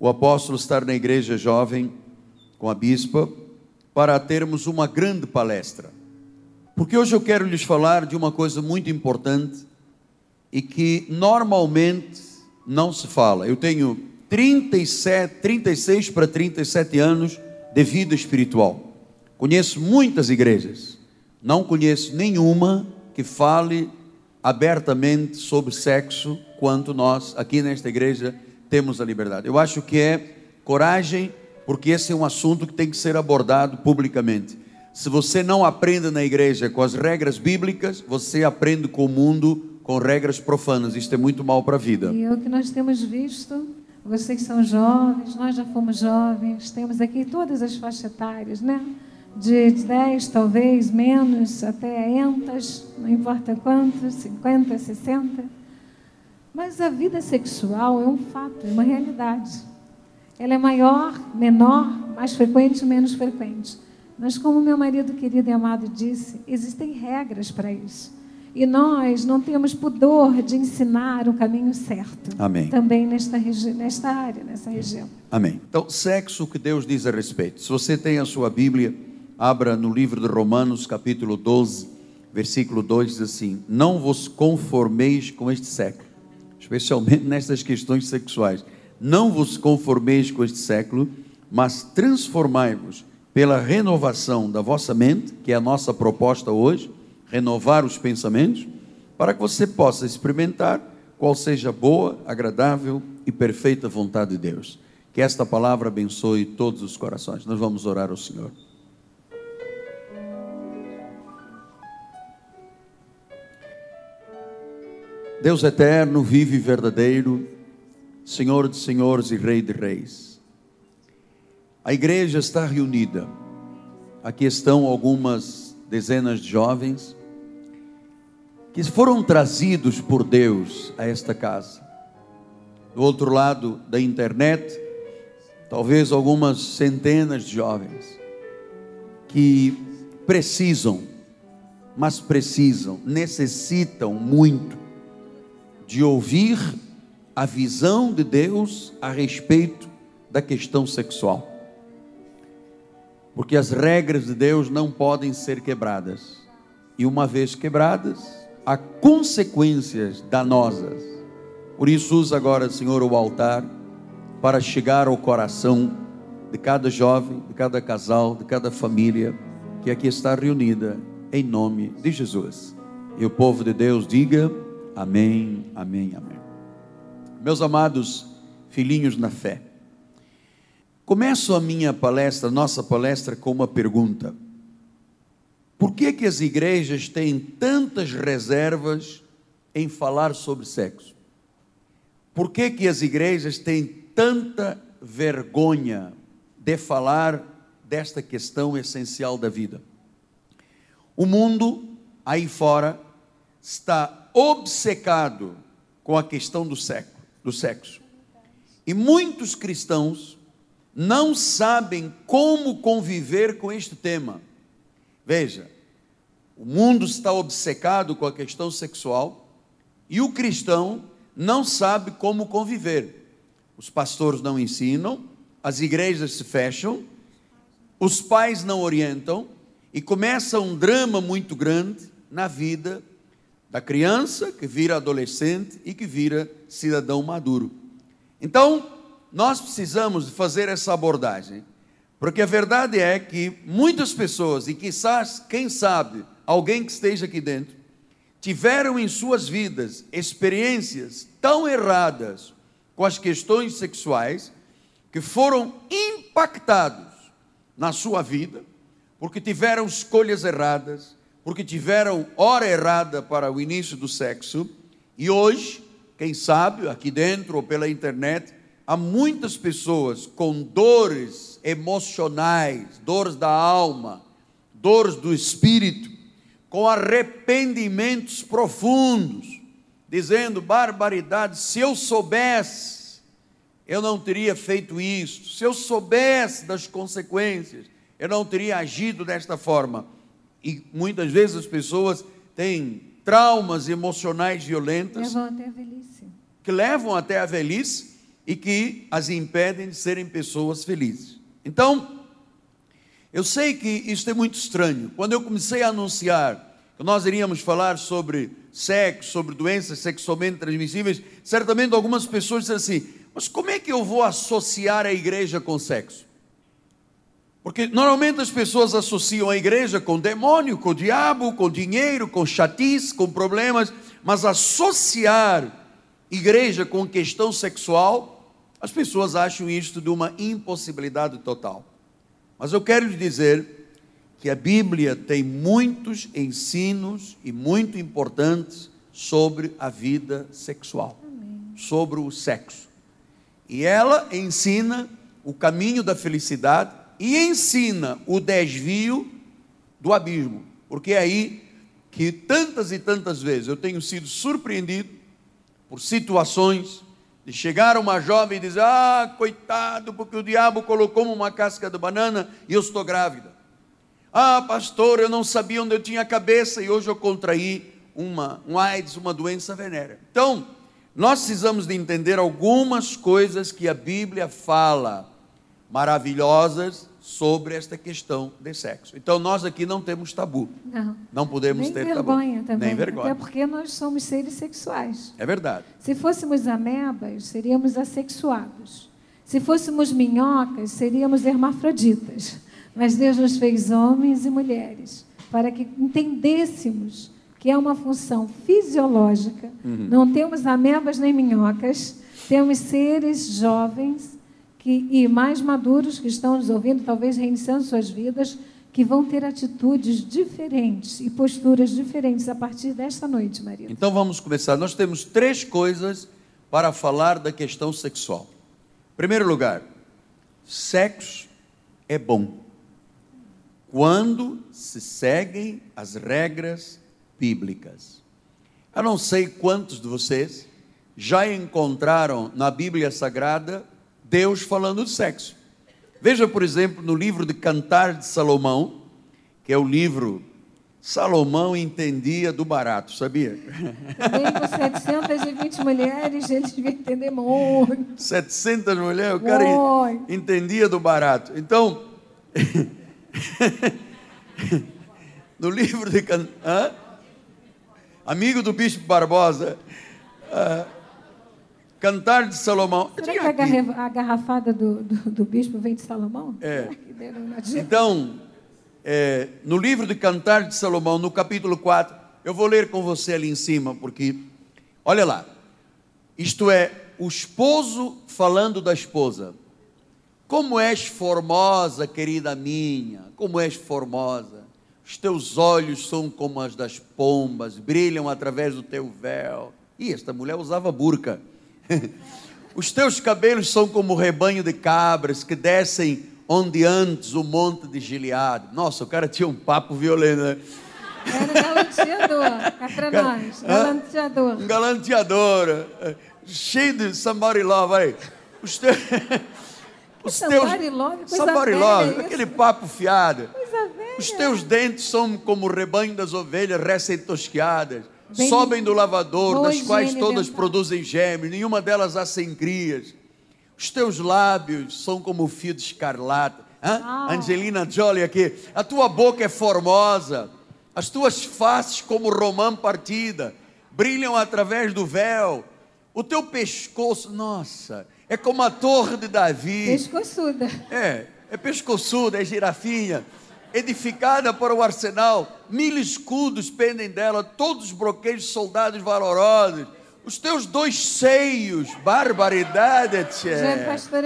o apóstolo estar na igreja jovem com a bispa para termos uma grande palestra. Porque hoje eu quero lhes falar de uma coisa muito importante e que normalmente não se fala. Eu tenho 37, 36 para 37 anos de vida espiritual. Conheço muitas igrejas, não conheço nenhuma que fale abertamente sobre sexo quanto nós aqui nesta igreja temos a liberdade. Eu acho que é coragem, porque esse é um assunto que tem que ser abordado publicamente. Se você não aprende na igreja com as regras bíblicas, você aprende com o mundo com regras profanas. Isto é muito mal para a vida. E o que nós temos visto. Vocês são jovens, nós já fomos jovens, temos aqui todas as faixas etárias, né? De 10, talvez, menos, até entas, não importa quanto, 50, 60. Mas a vida sexual é um fato, é uma realidade. Ela é maior, menor, mais frequente, menos frequente. Mas, como meu marido querido e amado disse, existem regras para isso. E nós não temos pudor de ensinar o caminho certo. Amém. Também nesta, nesta área, nessa região. Amém. Então, sexo, o que Deus diz a respeito. Se você tem a sua Bíblia, abra no livro de Romanos, capítulo 12, versículo 2, diz assim: Não vos conformeis com este século especialmente nestas questões sexuais. Não vos conformeis com este século, mas transformai-vos pela renovação da vossa mente, que é a nossa proposta hoje, renovar os pensamentos, para que você possa experimentar qual seja a boa, agradável e perfeita vontade de Deus. Que esta palavra abençoe todos os corações. Nós vamos orar ao Senhor. Deus eterno, vive e verdadeiro, Senhor de senhores e Rei de reis. A igreja está reunida. Aqui estão algumas dezenas de jovens que foram trazidos por Deus a esta casa. Do outro lado da internet, talvez algumas centenas de jovens que precisam, mas precisam, necessitam muito de ouvir a visão de Deus a respeito da questão sexual. Porque as regras de Deus não podem ser quebradas. E uma vez quebradas, há consequências danosas. Por isso, usa agora, Senhor, o altar para chegar ao coração de cada jovem, de cada casal, de cada família que aqui está reunida, em nome de Jesus. E o povo de Deus diga. Amém, amém, amém. Meus amados filhinhos na fé, começo a minha palestra, nossa palestra, com uma pergunta: por que, que as igrejas têm tantas reservas em falar sobre sexo? Por que, que as igrejas têm tanta vergonha de falar desta questão essencial da vida? O mundo aí fora está obcecado com a questão do sexo, do sexo. E muitos cristãos não sabem como conviver com este tema. Veja, o mundo está obcecado com a questão sexual e o cristão não sabe como conviver. Os pastores não ensinam, as igrejas se fecham, os pais não orientam e começa um drama muito grande na vida da criança que vira adolescente e que vira cidadão maduro. Então, nós precisamos fazer essa abordagem, porque a verdade é que muitas pessoas, e quizás, quem sabe, alguém que esteja aqui dentro, tiveram em suas vidas experiências tão erradas com as questões sexuais que foram impactados na sua vida, porque tiveram escolhas erradas, porque tiveram hora errada para o início do sexo, e hoje, quem sabe, aqui dentro ou pela internet, há muitas pessoas com dores emocionais, dores da alma, dores do espírito, com arrependimentos profundos, dizendo barbaridade, se eu soubesse, eu não teria feito isso, se eu soubesse das consequências, eu não teria agido desta forma e muitas vezes as pessoas têm traumas emocionais violentas levam até a velhice. que levam até a velhice e que as impedem de serem pessoas felizes. Então, eu sei que isso é muito estranho. Quando eu comecei a anunciar que nós iríamos falar sobre sexo, sobre doenças sexualmente transmissíveis, certamente algumas pessoas disseram assim: mas como é que eu vou associar a igreja com sexo? Porque normalmente as pessoas associam a igreja com demônio, com diabo, com dinheiro, com chatice, com problemas, mas associar igreja com questão sexual, as pessoas acham isto de uma impossibilidade total. Mas eu quero lhe dizer que a Bíblia tem muitos ensinos e muito importantes sobre a vida sexual, Amém. sobre o sexo. E ela ensina o caminho da felicidade e ensina o desvio do abismo, porque é aí que tantas e tantas vezes eu tenho sido surpreendido por situações de chegar uma jovem e dizer: Ah, coitado, porque o diabo colocou uma casca de banana e eu estou grávida. Ah, pastor, eu não sabia onde eu tinha a cabeça e hoje eu contraí uma, um AIDS, uma doença venérea. Então, nós precisamos de entender algumas coisas que a Bíblia fala, maravilhosas, sobre esta questão de sexo. Então nós aqui não temos tabu. Não. Não podemos Nem ter vergonha tabu. também. Nem vergonha. Até porque nós somos seres sexuais. É verdade. Se fôssemos amebas, seríamos assexuados. Se fôssemos minhocas, seríamos hermafroditas. Mas Deus nos fez homens e mulheres para que entendêssemos que é uma função fisiológica. Uhum. Não temos amebas nem minhocas, temos seres jovens que, e mais maduros que estão nos ouvindo, talvez reiniciando suas vidas, que vão ter atitudes diferentes e posturas diferentes a partir desta noite, Maria. Então vamos começar. Nós temos três coisas para falar da questão sexual. Em primeiro lugar, sexo é bom quando se seguem as regras bíblicas. Eu não sei quantos de vocês já encontraram na Bíblia Sagrada Deus falando de sexo. Veja, por exemplo, no livro de Cantar de Salomão, que é o livro Salomão entendia do barato, sabia? Com 720 mulheres, ele devia entender muito. 700 mulheres, o cara Oi. entendia do barato. Então, no livro de Cantar, amigo do Bispo Barbosa, uh, Cantar de Salomão. Será que a, garrafada do, do, do, bispo vem de Salomão? É. Então, é, no livro de Cantar de Salomão, no capítulo 4, eu vou ler com você ali em cima, porque, olha lá, isto é, o esposo falando da esposa. Como és formosa, querida minha, como és formosa. Os teus olhos são como as das pombas, brilham através do teu véu. E esta mulher usava burca. Os teus cabelos são como rebanho de cabras que descem onde antes o monte de Gileade. Nossa, o cara tinha um papo violento, né? Era galanteador, é para nós, galanteador. Um galanteador, é, cheio de somebody love aí. Os, te... Os teus... Somebody love, somebody love, aquele papo fiado. Os teus dentes são como o rebanho das ovelhas recém-tosquiadas sobem do lavador, das quais todas produzem gêmeos, nenhuma delas há sem crias. Os teus lábios são como o fio de escarlata. Ah. Angelina Jolie aqui. A tua boca é formosa, as tuas faces como romã partida, brilham através do véu. O teu pescoço, nossa, é como a torre de Davi. Pescoçuda. É, é pescoçuda, é girafinha edificada para o arsenal, mil escudos pendem dela, todos os broqueios de soldados valorosos. Os teus dois seios, barbaridade, tchê. Já é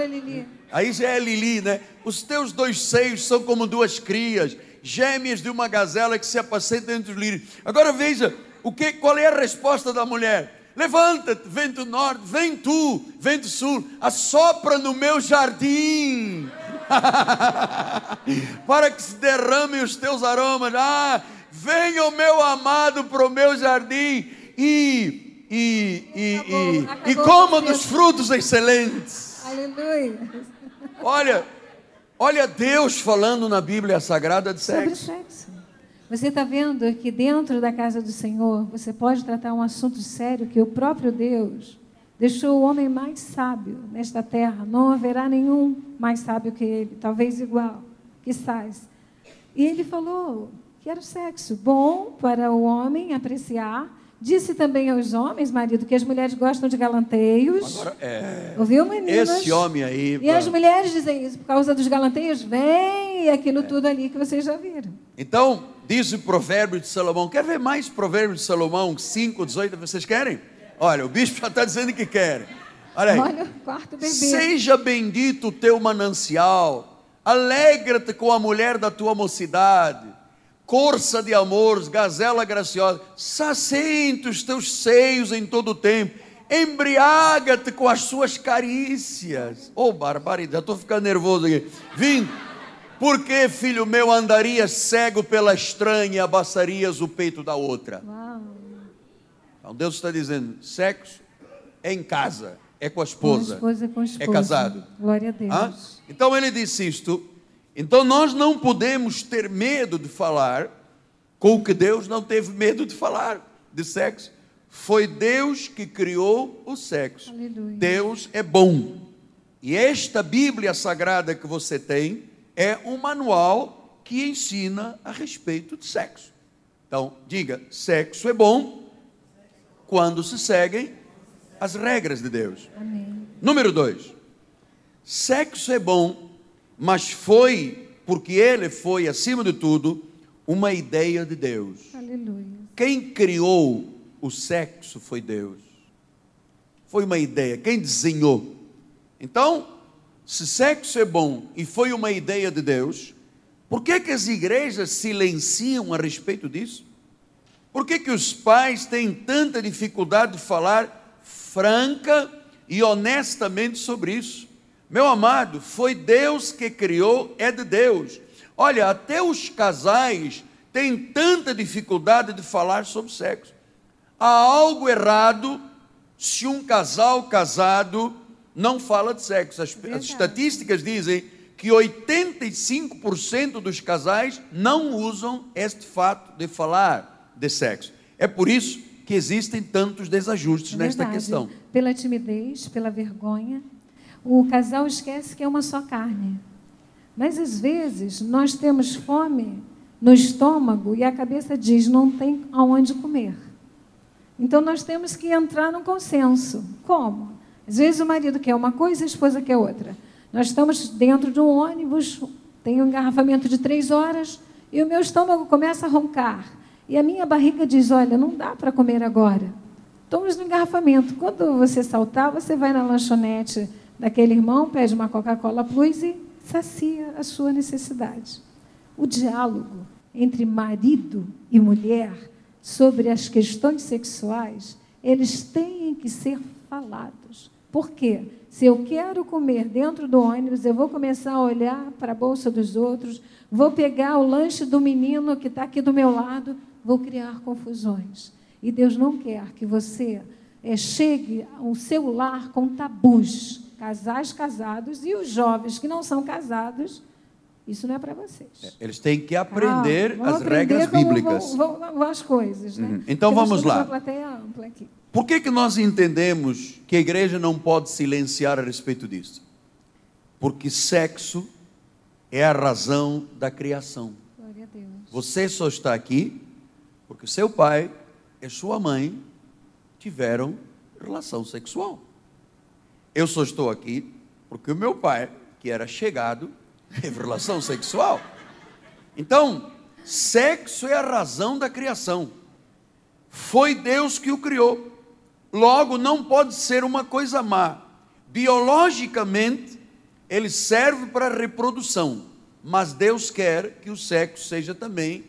Lili. Aí já é Lili, né? Os teus dois seios são como duas crias, gêmeas de uma gazela que se apacenta entre os lírios. Agora veja, o que, qual é a resposta da mulher? Levanta-te, vento norte, vem tu, vento sul, assopra no meu jardim. para que se derramem os teus aromas. Ah, venha o meu amado para o meu jardim e, e, e, e, acabou e coma dos frutos excelentes. Aleluia. Olha, olha Deus falando na Bíblia Sagrada de sexo. Sobre sexo. Você está vendo que dentro da casa do Senhor você pode tratar um assunto sério que o próprio Deus deixou o homem mais sábio nesta terra. Não haverá nenhum mais sábio que ele, talvez igual, quizás. E ele falou que era o sexo bom para o homem apreciar. Disse também aos homens, marido, que as mulheres gostam de galanteios. Agora, é, Ouviu, meninas? esse homem aí. E as mulheres dizem isso por causa dos galanteios. Vem aquilo tudo ali que vocês já viram. Então, diz o provérbio de Salomão. Quer ver mais provérbio de Salomão 5, 18? Vocês querem? Olha, o bispo já está dizendo que quer. Olha aí. Olha o quarto bebê. Seja bendito o teu manancial, alegra-te com a mulher da tua mocidade, corça de amores, gazela graciosa, sacente os teus seios em todo o tempo, embriaga-te com as suas carícias. Oh, barbaridade, já estou ficando nervoso aqui. Vim, porque, filho meu, andarias cego pela estranha e abaçarias o peito da outra. Uau. Então Deus está dizendo: sexo é em casa, é com a Com a esposa, esposa com o esposo. é casado. Glória a Deus. Então ele disse isto. Então nós não podemos ter medo de falar com o que Deus não teve medo de falar de sexo. Foi Deus que criou o sexo. Aleluia. Deus é bom. E esta Bíblia sagrada que você tem é um manual que ensina a respeito de sexo. Então, diga: sexo é bom quando se seguem as regras de Deus. Amém. Número dois, sexo é bom, mas foi, porque ele foi, acima de tudo, uma ideia de Deus. Aleluia. Quem criou o sexo foi Deus. Foi uma ideia, quem desenhou. Então, se sexo é bom e foi uma ideia de Deus, por que, que as igrejas silenciam a respeito disso? Por que, que os pais têm tanta dificuldade de falar franca e honestamente sobre isso? Meu amado, foi Deus que criou, é de Deus. Olha, até os casais têm tanta dificuldade de falar sobre sexo. Há algo errado se um casal casado não fala de sexo. As, as estatísticas dizem que 85% dos casais não usam este fato de falar de sexo. É por isso que existem tantos desajustes É nesta verdade. questão. Pela timidez, pela vergonha, o casal esquece que é uma só carne. Mas às vezes nós temos fome no estômago e a cabeça diz não tem aonde comer. Então nós temos que entrar num consenso. Como? Às vezes o marido quer uma coisa e a esposa quer outra. Nós estamos dentro de um ônibus, tem um engarrafamento de três horas e o meu estômago começa a roncar. E a minha barriga diz: Olha, não dá para comer agora. Estamos no engarrafamento. Quando você saltar, você vai na lanchonete daquele irmão, pede uma Coca-Cola Plus e sacia a sua necessidade. O diálogo entre marido e mulher sobre as questões sexuais, eles têm que ser falados. Por quê? Se eu quero comer dentro do ônibus, eu vou começar a olhar para a bolsa dos outros, vou pegar o lanche do menino que está aqui do meu lado, vou criar confusões. E Deus não quer que você eh, chegue ao seu lar com tabus. Casais casados e os jovens que não são casados, isso não é para vocês. Eles têm que aprender Ah, as aprender regras bíblicas. Vão, vão- vão as coisas, né? Uhum. Então Porque vamos lá. Por que, que nós entendemos que a igreja não pode silenciar a respeito disso? Porque sexo é a razão da criação. Você só está aqui porque seu pai e sua mãe tiveram relação sexual. Eu só estou aqui porque o meu pai, que era chegado, teve relação sexual. Então, sexo é a razão da criação. Foi Deus que o criou. Logo, não pode ser uma coisa má. Biologicamente, ele serve para reprodução, mas Deus quer que o sexo seja também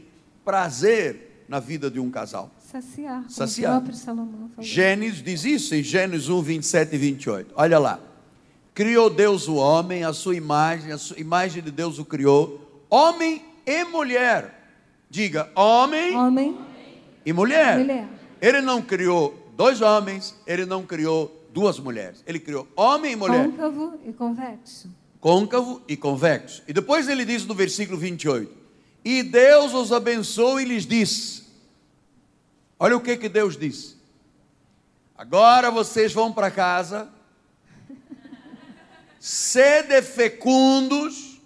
prazer na vida de um casal. Saciar, Saciar. o próprio Salomão falou. Gênesis diz isso em Gênesis 1, 27 e 28. Olha lá. Criou Deus o homem, a sua imagem, a sua imagem de Deus o criou, homem e mulher. Diga, homem Homem, e mulher. mulher. Ele não criou dois homens, ele não criou duas mulheres. Ele criou homem e mulher, côncavo e convexo. côncavo e convexo. E depois ele diz no versículo 28: E Deus os abençoou e lhes disse: Olha o que que Deus disse: Agora vocês vão para casa, sede fecundos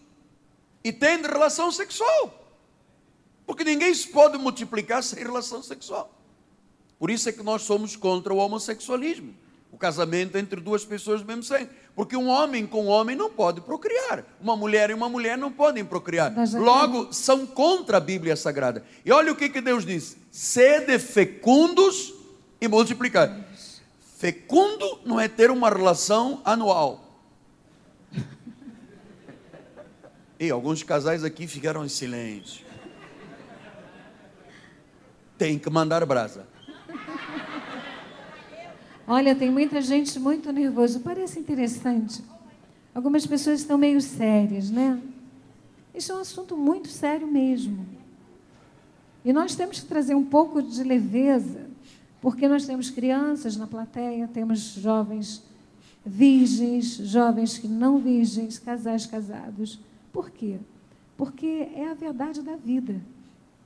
e tendo relação sexual. Porque ninguém se pode multiplicar sem relação sexual. Por isso é que nós somos contra o homossexualismo o casamento entre duas pessoas do mesmo sangue. Porque um homem com um homem não pode procriar. Uma mulher e uma mulher não podem procriar. Logo, são contra a Bíblia Sagrada. E olha o que, que Deus diz: sede fecundos e multiplicar. Fecundo não é ter uma relação anual. E alguns casais aqui ficaram em silêncio. Tem que mandar brasa. Olha, tem muita gente muito nervosa. Parece interessante. Algumas pessoas estão meio sérias, né? Isso é um assunto muito sério mesmo. E nós temos que trazer um pouco de leveza, porque nós temos crianças na plateia, temos jovens virgens, jovens que não virgens, casais casados. Por quê? Porque é a verdade da vida.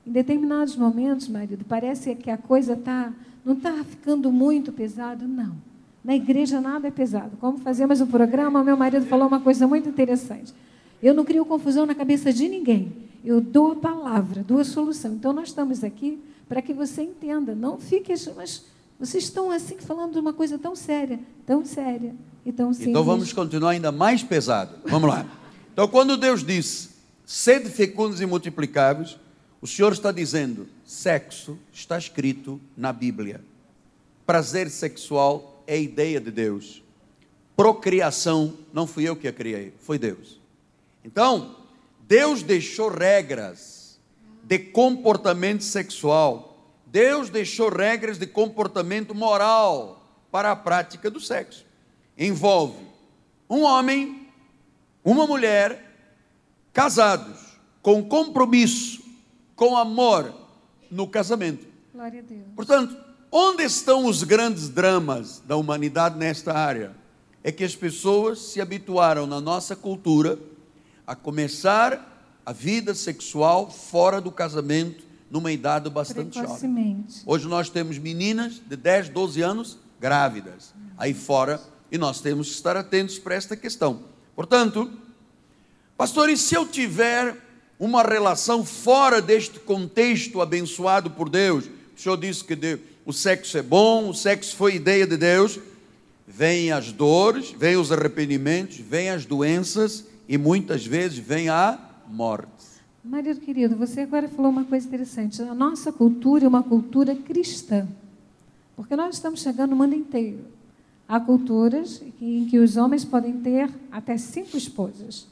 Em determinados momentos, marido, parece que a coisa está não está ficando muito pesado? Não. Na igreja nada é pesado. Como fazemos o programa, meu marido falou uma coisa muito interessante. Eu não crio confusão na cabeça de ninguém. Eu dou a palavra, dou a solução. Então nós estamos aqui para que você entenda. Não fique, mas vocês estão assim falando de uma coisa tão séria, tão séria e tão simples. Então vamos continuar ainda mais pesado. Vamos lá. Então quando Deus diz: "Sede fecundos e multiplicáveis", o Senhor está dizendo: sexo está escrito na Bíblia. Prazer sexual é ideia de Deus. Procriação não fui eu que a criei, foi Deus. Então, Deus deixou regras de comportamento sexual. Deus deixou regras de comportamento moral para a prática do sexo. Envolve um homem, uma mulher, casados, com compromisso com amor no casamento. Glória a Deus. Portanto, onde estão os grandes dramas da humanidade nesta área? É que as pessoas se habituaram na nossa cultura a começar a vida sexual fora do casamento numa idade bastante jovem. Hoje nós temos meninas de 10, 12 anos grávidas aí fora e nós temos que estar atentos para esta questão. Portanto, pastor, e se eu tiver uma relação fora deste contexto abençoado por Deus. O Senhor disse que Deus, o sexo é bom, o sexo foi ideia de Deus. Vêm as dores, vêm os arrependimentos, vêm as doenças e muitas vezes vem a morte. Marido querido, você agora falou uma coisa interessante. A nossa cultura é uma cultura cristã. Porque nós estamos chegando no mundo inteiro. Há culturas em que os homens podem ter até cinco esposas.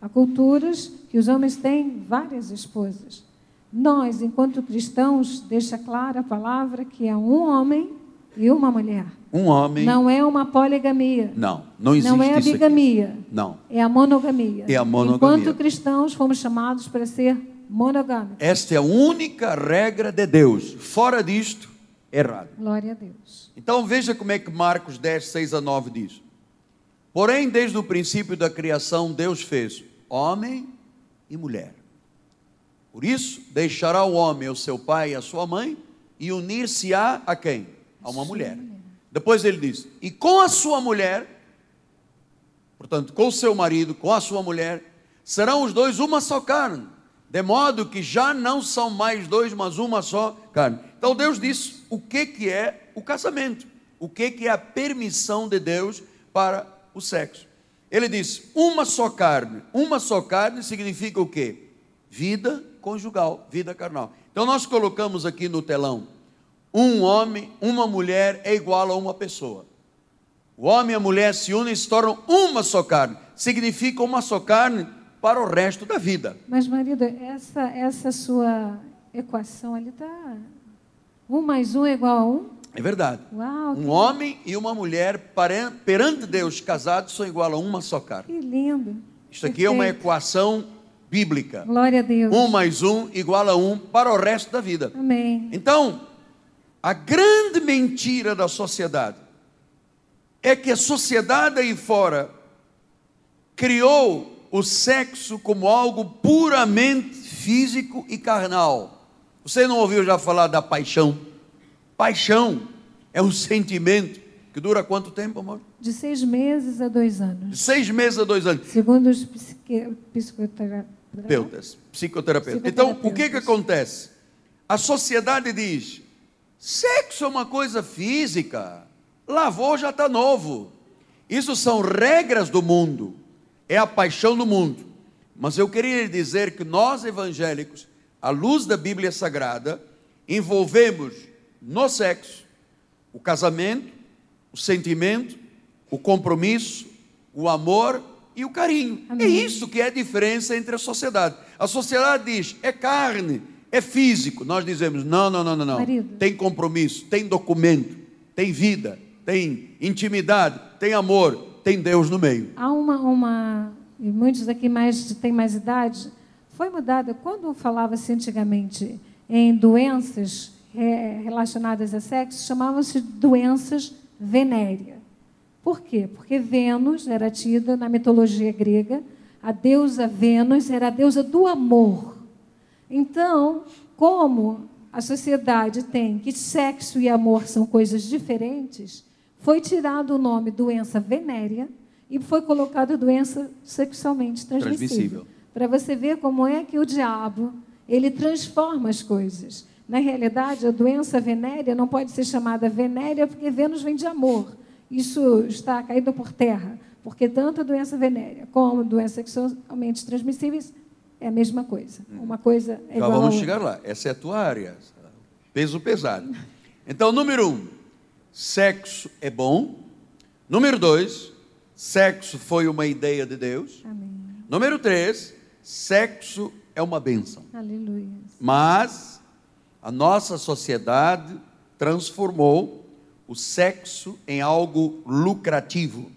Há culturas que os homens têm várias esposas. Nós, enquanto cristãos, deixa clara a palavra que é um homem e uma mulher. Um homem. Não é uma poligamia. Não, não existe Não é a bigamia. Não. É a monogamia. É a monogamia. Enquanto cristãos, fomos chamados para ser monogâmicos. Esta é a única regra de Deus. Fora disto, errado. Glória a Deus. Então veja como é que Marcos 10, 6 a 9 diz. Porém, desde o princípio da criação, Deus fez homem e mulher. Por isso, deixará o homem o seu pai e a sua mãe e unir-se-á a quem? A uma mulher. Depois ele diz: e com a sua mulher, portanto, com o seu marido, com a sua mulher, serão os dois uma só carne, de modo que já não são mais dois, mas uma só carne. Então Deus disse o que, que é o casamento, o que, que é a permissão de Deus para o sexo. Ele diz: uma só carne. Uma só carne significa o quê? Vida conjugal, vida carnal. Então nós colocamos aqui no telão: um homem, uma mulher é igual a uma pessoa. O homem e a mulher se unem e se tornam uma só carne. Significa uma só carne para o resto da vida. Mas, marido, essa, essa sua equação ali está. Um mais um é igual a um? É verdade. Uau, um homem e uma mulher perante Deus casados são igual a uma só carne. Que lindo. Isso aqui é uma equação bíblica. Glória a Deus. Um mais um igual a um para o resto da vida. Amém. Então, a grande mentira da sociedade é que a sociedade aí fora criou o sexo como algo puramente físico e carnal. Você não ouviu já falar da paixão? Paixão é um sentimento que dura quanto tempo, amor? De seis meses a dois De anos. seis meses a dois anos. Segundo os psique- psicoterapeutas. Terapeutas, psicoterapeutas. Então, o que que acontece? A sociedade diz: sexo é uma coisa física, lavou já está novo. Isso são regras do mundo, é a paixão do mundo. Mas eu queria dizer que nós evangélicos, à luz da Bíblia Sagrada, envolvemos no sexo o casamento, o sentimento, o compromisso, o amor e o carinho. É Amém. isso que é a diferença entre a sociedade. A sociedade diz: é carne, é físico. Nós dizemos: não, não, não, não, não. Marido. Tem compromisso, tem documento, tem vida, tem intimidade, tem amor, tem Deus no meio. Há uma, uma, e muitos aqui mais têm mais idade, foi mudada, quando falava-se antigamente em doenças eh, relacionadas a sexo, chamavam-se doenças venéreas. Por quê? Porque Vênus era tida na mitologia grega, a deusa Vênus era a deusa do amor. Então, como a sociedade tem que sexo e amor são coisas diferentes, foi tirado o nome doença venérea e foi colocado doença sexualmente transmissível. Transmissível. Para você ver como é que o diabo, ele transforma as coisas. Na realidade, a doença venérea não pode ser chamada venérea porque Vênus vem de amor. Isso está caído por terra, porque tanto a doença venérea como a doença sexualmente transmissíveis é a mesma coisa. Uma coisa é Já igual vamos chegar lá. Essa é a tua área. Peso pesado. Então, número um, sexo é bom. Número dois, sexo foi uma ideia de Deus. Amém. Número três, sexo é uma bênção. Aleluia. Mas a nossa sociedade transformou o sexo em algo lucrativo.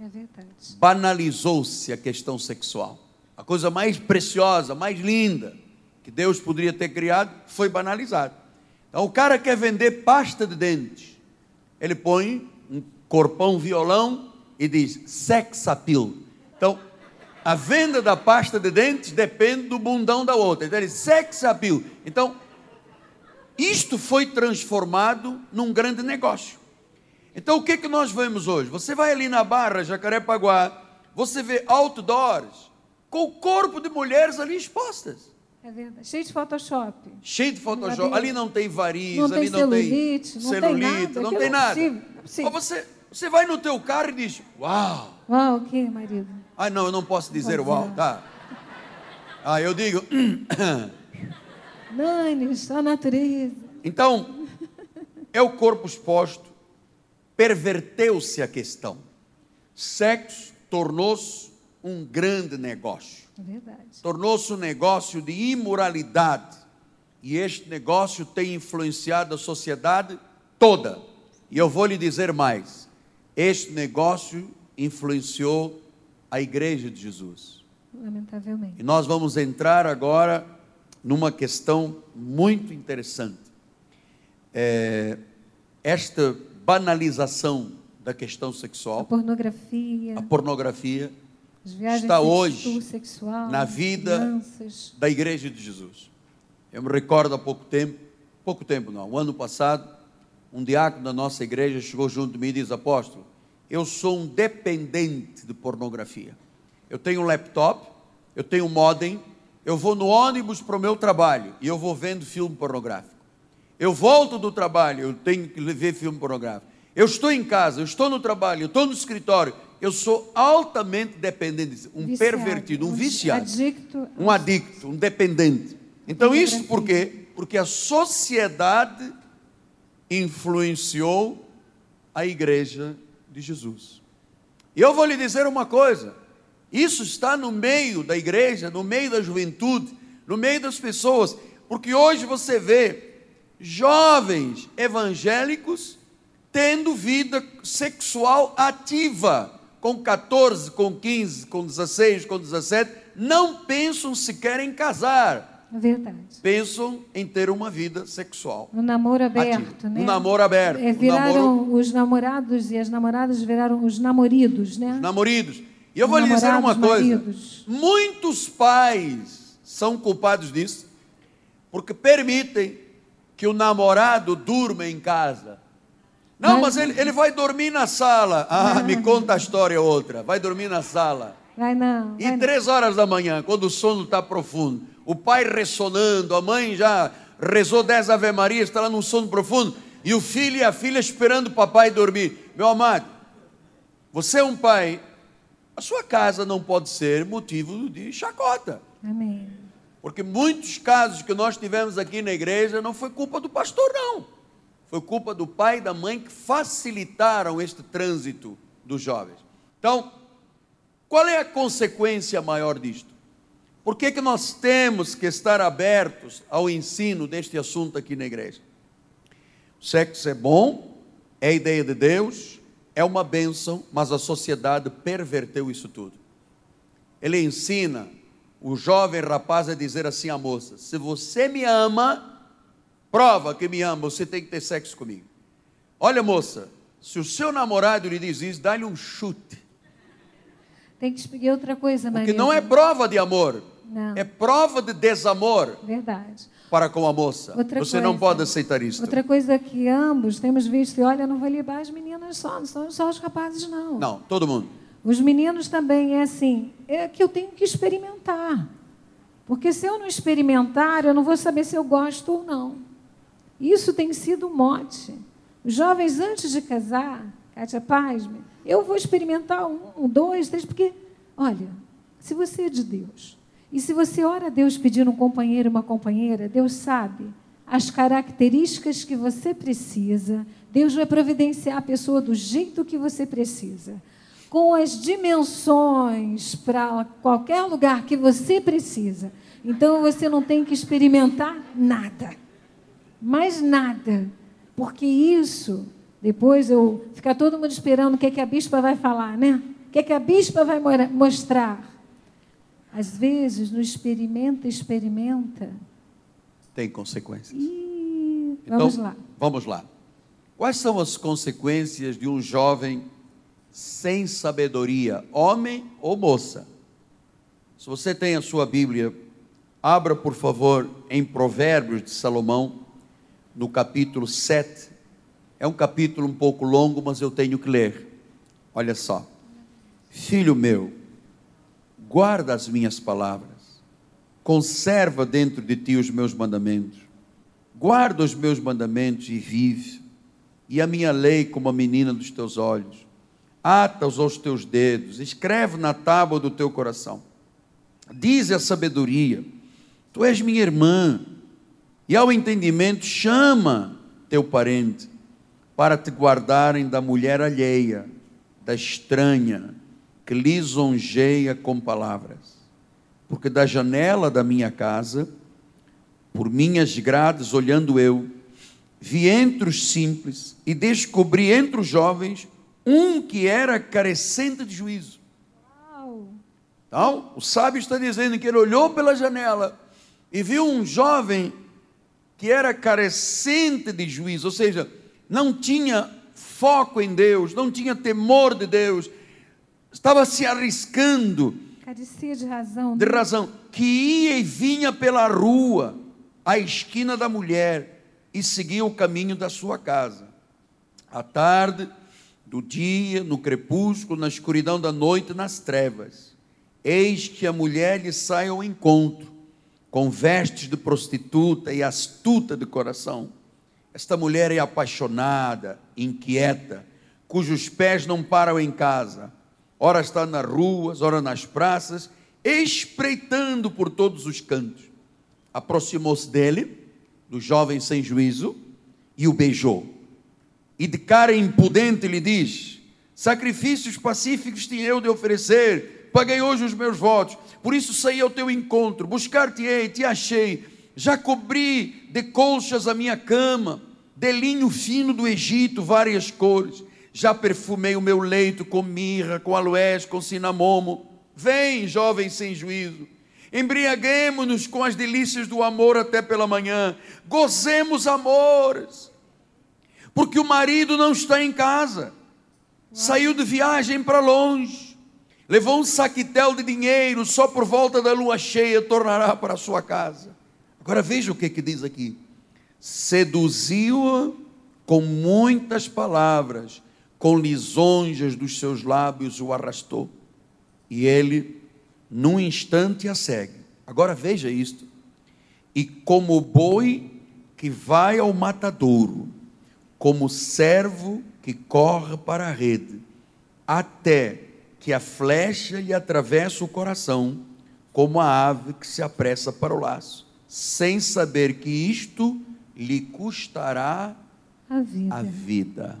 É verdade. Banalizou-se a questão sexual. A coisa mais preciosa, mais linda que Deus poderia ter criado foi banalizada. Então o cara quer vender pasta de dentes. Ele põe um corpão violão e diz sex appeal. Então, a venda da pasta de dentes depende do bundão da outra. Então ele diz sex appeal. Então, isto foi transformado num grande negócio. Então, o que, que nós vemos hoje? Você vai ali na Barra, Jacarepaguá, você vê outdoors com o corpo de mulheres ali expostas. É verdade. Cheio de Photoshop. Cheio de Photoshop. Ali- não tem variz, Não tem ali não tem não tem celulite, nada, não tem é nada. é possível. Ou você, você vai no teu carro e diz, uau. Uau, o que, marido? Ah, não, eu não posso dizer Pode uau, dizer. tá? Ah, eu digo, Nanes, a natureza. Então, é o corpo exposto, perverteu-se a questão. Sexo tornou-se um grande negócio. É verdade. Tornou-se um negócio de imoralidade. E este negócio tem influenciado a sociedade toda. E eu vou lhe dizer mais: este negócio influenciou a igreja de Jesus. Lamentavelmente. E nós vamos entrar agora numa questão muito interessante. É, esta banalização da questão A sexual, pornografia, a pornografia, as viagens está hoje sexual, na vida crianças. da igreja de Jesus. Eu me recordo há pouco tempo, pouco tempo não, o ano passado, um diácono da nossa igreja chegou junto de mim e disse: Apóstolo, eu sou um dependente de pornografia. Eu tenho um laptop, eu tenho um modem, eu vou no ônibus para o meu trabalho e eu vou vendo filme pornográfico. Eu volto do trabalho, eu tenho que ver filme pornográfico. Eu estou em casa, eu estou no trabalho, eu estou no escritório. Eu sou altamente dependente, disso. um Viciado, pervertido, um viciado Adicto. um adicto, um dependente. Então, isso por quê? Porque a sociedade influenciou a igreja de Jesus. E eu vou lhe dizer uma coisa: isso está no meio da igreja, no meio da juventude, no meio das pessoas, porque hoje você vê jovens evangélicos tendo vida sexual ativa, com 14, com 15, com 16, com 17, não pensam sequer em casar É verdade. pensam em ter uma vida sexual. No namoro aberto, Ativo. né? Um namoro aberto, É, um viraram namoro- os namorados e as namoradas viraram os namoridos, né? Namoridos. E eu vou lhe dizer uma coisa: maridos. muitos pais são culpados disso, porque permitem que o namorado durma em casa. Não, mas ele, ele vai dormir na sala. Ah, me conta a história outra. Vai dormir na sala. Vai não. E vai três horas da manhã, quando o sono está profundo, o pai ressonando, a mãe já rezou dez Ave Maria, está lá num sono profundo, e o filho e a filha esperando o papai dormir. Meu amado, você é um pai, a sua casa não pode ser motivo de chacota. Amém. Porque muitos casos que nós tivemos aqui na igreja não foi culpa do pastor, não. Foi culpa do pai e da mãe que facilitaram este trânsito dos jovens. Então, qual é a consequência maior disto? Por que, que nós temos que estar abertos ao ensino deste assunto aqui na igreja? O sexo é bom, é ideia de Deus, é uma bênção, mas a sociedade perverteu isso tudo. Ele ensina o jovem rapaz a dizer assim à moça: se você me ama, prova que me ama, você tem que ter sexo comigo. Olha, moça, se o seu namorado lhe diz isso, dá-lhe um chute. Tem que explicar outra coisa, Maria. Porque não é prova de amor, Não. é prova de desamor Verdade. para com a moça. Outra Você não coisa. pode aceitar isso. Outra coisa que ambos temos visto, e olha, não vou libar as meninas só, não são só os rapazes, não. Não, todo mundo. Os meninos também é assim, é que eu tenho que experimentar. Porque se eu não experimentar, eu não vou saber se eu gosto ou não. Isso tem sido um mote. Os jovens, antes de casar, Kátia Pasme, eu vou experimentar um, dois, três, porque, olha, se você é de Deus, e se você ora a Deus pedindo um companheiro, uma companheira, Deus sabe as características que você precisa, Deus vai providenciar a pessoa do jeito que você precisa com as dimensões para qualquer lugar que você precisa. Então você não tem que experimentar nada, mais nada, porque isso depois eu ficar todo mundo esperando o que, é que a bispa vai falar, né? O que, é que a bispa vai mostrar? Às vezes no experimenta, experimenta Tem consequências. e Então, vamos lá. Vamos lá. Quais são as consequências de um jovem sem sabedoria, homem ou moça? Se você tem a sua Bíblia, abra por favor em Provérbios de Salomão, no capítulo 7. É um capítulo um pouco longo, mas eu tenho que ler. Olha só. Filho meu, guarda as minhas palavras, conserva dentro de ti os meus mandamentos guarda os meus mandamentos e vive, e a minha lei como a menina dos teus olhos. Ata-os aos teus dedos, escreve na tábua do teu coração. Diz a sabedoria: Tu és minha irmã, e ao entendimento chama teu parente, para te guardarem da mulher alheia, da estranha, que lisonjeia com palavras. Porque da janela da minha casa, por minhas grades, olhando eu, vi entre os simples e descobri entre os jovens um que era carecente de juízo. Uau. Então, o sábio está dizendo que ele olhou pela janela e viu um jovem que era carecente de juízo, ou seja, não tinha foco em Deus, não tinha temor de Deus, estava se arriscando Carecia de razão. de né? razão, que ia e vinha pela rua, à esquina da mulher, e seguia o caminho da sua casa. À tarde, do dia, no crepúsculo, na escuridão da noite, nas trevas. Eis que a mulher lhe sai ao encontro, com vestes de prostituta e astuta de coração. Esta mulher é apaixonada, inquieta, cujos pés não param em casa. Ora está nas ruas, ora nas praças, espreitando por todos os cantos. Aproximou-se dele, do jovem sem juízo, e o beijou. E de cara impudente lhe diz: Sacrifícios pacíficos tinha eu de oferecer, paguei hoje os meus votos, por isso saí ao teu encontro, buscar-te-ei, te achei, já cobri de colchas a minha cama, de linho fino do Egito, várias cores, já perfumei o meu leito com mirra, com aloés, com cinamomo. Vem, jovem sem juízo, embriaguemo-nos com as delícias do amor até pela manhã, gozemos amores porque o marido não está em casa, saiu de viagem para longe, levou um saquitel de dinheiro, só por volta da lua cheia tornará para a sua casa. Agora veja o que, que diz aqui: seduziu-a com muitas palavras, com lisonjas dos seus lábios o arrastou. E ele, num instante, a segue. Agora veja isto. E como boi que vai ao matadouro, como servo que corre para a rede, até que a flecha lhe atravessa o coração, como a ave que se apressa para o laço, sem saber que isto lhe custará A vida. a vida.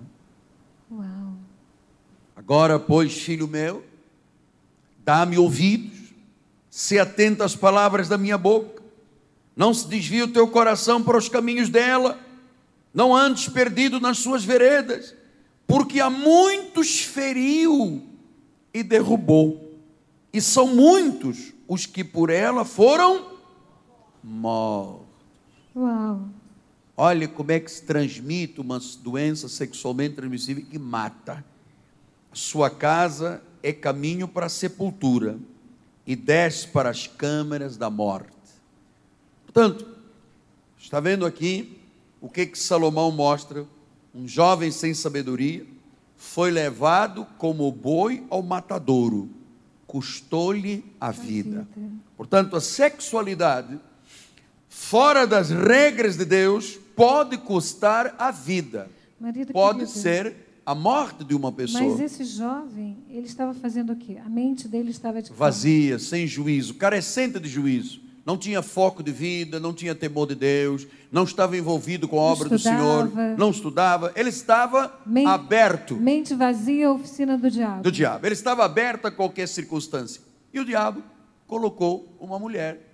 Uau. Agora, pois, filho meu, dá-me ouvidos, se atento às palavras da minha boca, não se desvie o teu coração para os caminhos dela, não andes perdido nas suas veredas, porque a muitos feriu e derrubou, e são muitos os que por ela foram mortos. Uau. Olha como é que se transmite uma doença sexualmente transmissível que mata. Sua casa é caminho para a sepultura e desce para as câmeras da morte. Portanto, está vendo aqui o que que Salomão mostra? Um jovem sem sabedoria foi levado como boi ao matadouro, custou-lhe a vida. vida. Portanto, a sexualidade fora das regras de Deus pode custar a vida. Marido Pode querido, ser a morte de uma pessoa. Mas esse jovem, ele estava fazendo o quê? A mente dele estava de vazia, sem juízo, carecente de juízo. Não tinha foco de vida, não tinha temor de Deus, não estava envolvido com a obra do Senhor, estudava. não estudava. Ele estava Men- aberto Mente vazia, oficina do diabo. do diabo. Ele estava aberto a qualquer circunstância. E o diabo colocou uma mulher.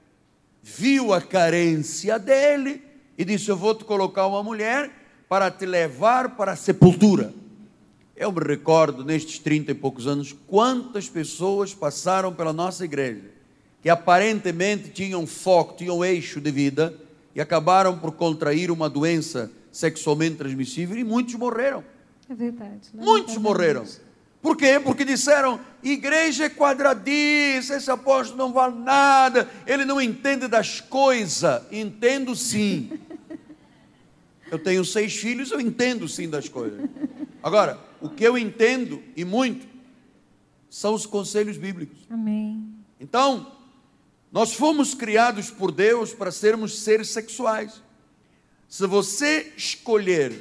Viu a carência dele e disse: Eu vou te colocar uma mulher para te levar para a sepultura. Eu me recordo, nestes 30 e poucos anos, quantas pessoas passaram pela nossa igreja que aparentemente tinham foco, tinham eixo de vida e acabaram por contrair uma doença sexualmente transmissível e muitos morreram. É verdade. Muitos lamentavelmente. morreram. Por quê? Porque disseram: igreja é quadradiça, esse apóstolo não vale nada, ele não entende das coisas. Entendo sim. Eu tenho seis filhos, eu entendo sim das coisas. Agora, o que eu entendo, e muito, são os conselhos bíblicos. Amém. Então, nós fomos criados por Deus para sermos seres sexuais. Se você escolher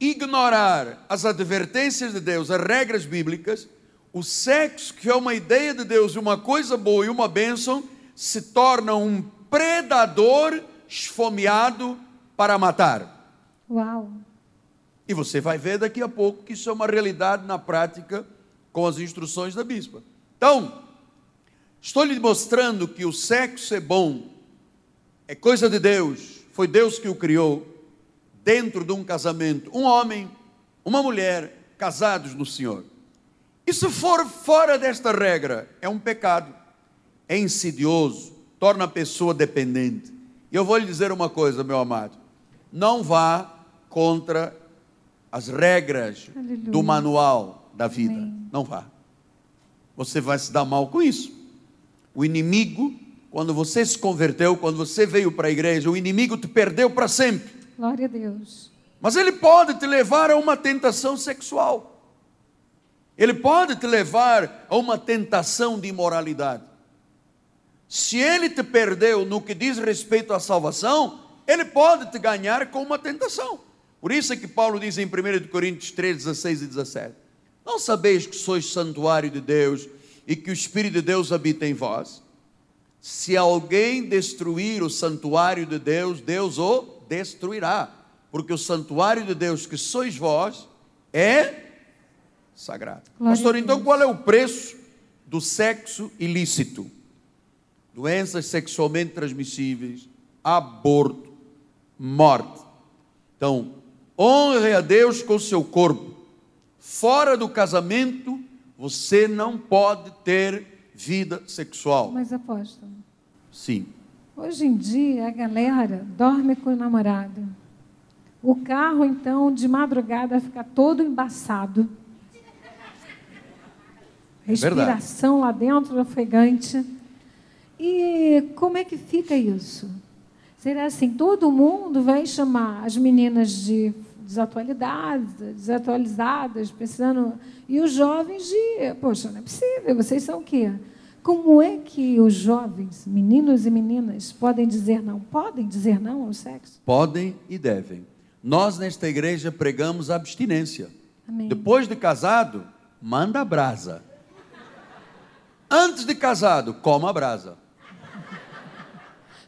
ignorar as advertências de Deus, as regras bíblicas, o sexo, que é uma ideia de Deus, uma coisa boa e uma bênção, se torna um predador esfomeado para matar. Uau. E você vai ver daqui a pouco que isso é uma realidade na prática com as instruções da bispa. Então, estou lhe mostrando que o sexo é bom, é coisa de Deus, foi Deus que o criou, dentro de um casamento, um homem, uma mulher, casados no Senhor. E se for fora desta regra, é um pecado, é insidioso, torna a pessoa dependente. E eu vou lhe dizer uma coisa, meu amado: não vá contra as regras Aleluia. do manual da vida. Amém. Não vá. Você vai se dar mal com isso. O inimigo, quando você se converteu, quando você veio para a igreja, o inimigo te perdeu para sempre. Glória a Deus. Mas ele pode te levar a uma tentação sexual. Ele pode te levar a uma tentação de imoralidade. Se ele te perdeu no que diz respeito à salvação, ele pode te ganhar com uma tentação. Por isso é que Paulo diz em 1 Coríntios 3, 16 e 17: Não sabeis que sois santuário de Deus e que o Espírito de Deus habita em vós? Se alguém destruir o santuário de Deus, Deus o destruirá, porque o santuário de Deus que sois vós é sagrado. Glória Pastor, então qual é o preço do sexo ilícito? Doenças sexualmente transmissíveis, aborto, morte. Então, honre a Deus com o seu corpo. Fora do casamento, você não pode ter vida sexual. Mas apóstolo, Sim. hoje em dia a galera dorme com o namorado. O carro, então, de madrugada fica todo embaçado. Respiração lá dentro ofegante. E como é que fica isso? Será assim? Todo mundo vai chamar as meninas de desatualizadas, desatualizadas, pensando. E os jovens de, poxa, não é possível, vocês são o quê? Como é que os jovens, meninos e meninas, podem dizer não? Podem dizer não ao sexo? Podem e devem. Nós, nesta igreja, pregamos abstinência. Amém. Depois de casado, manda a brasa. Antes de casado, coma a brasa.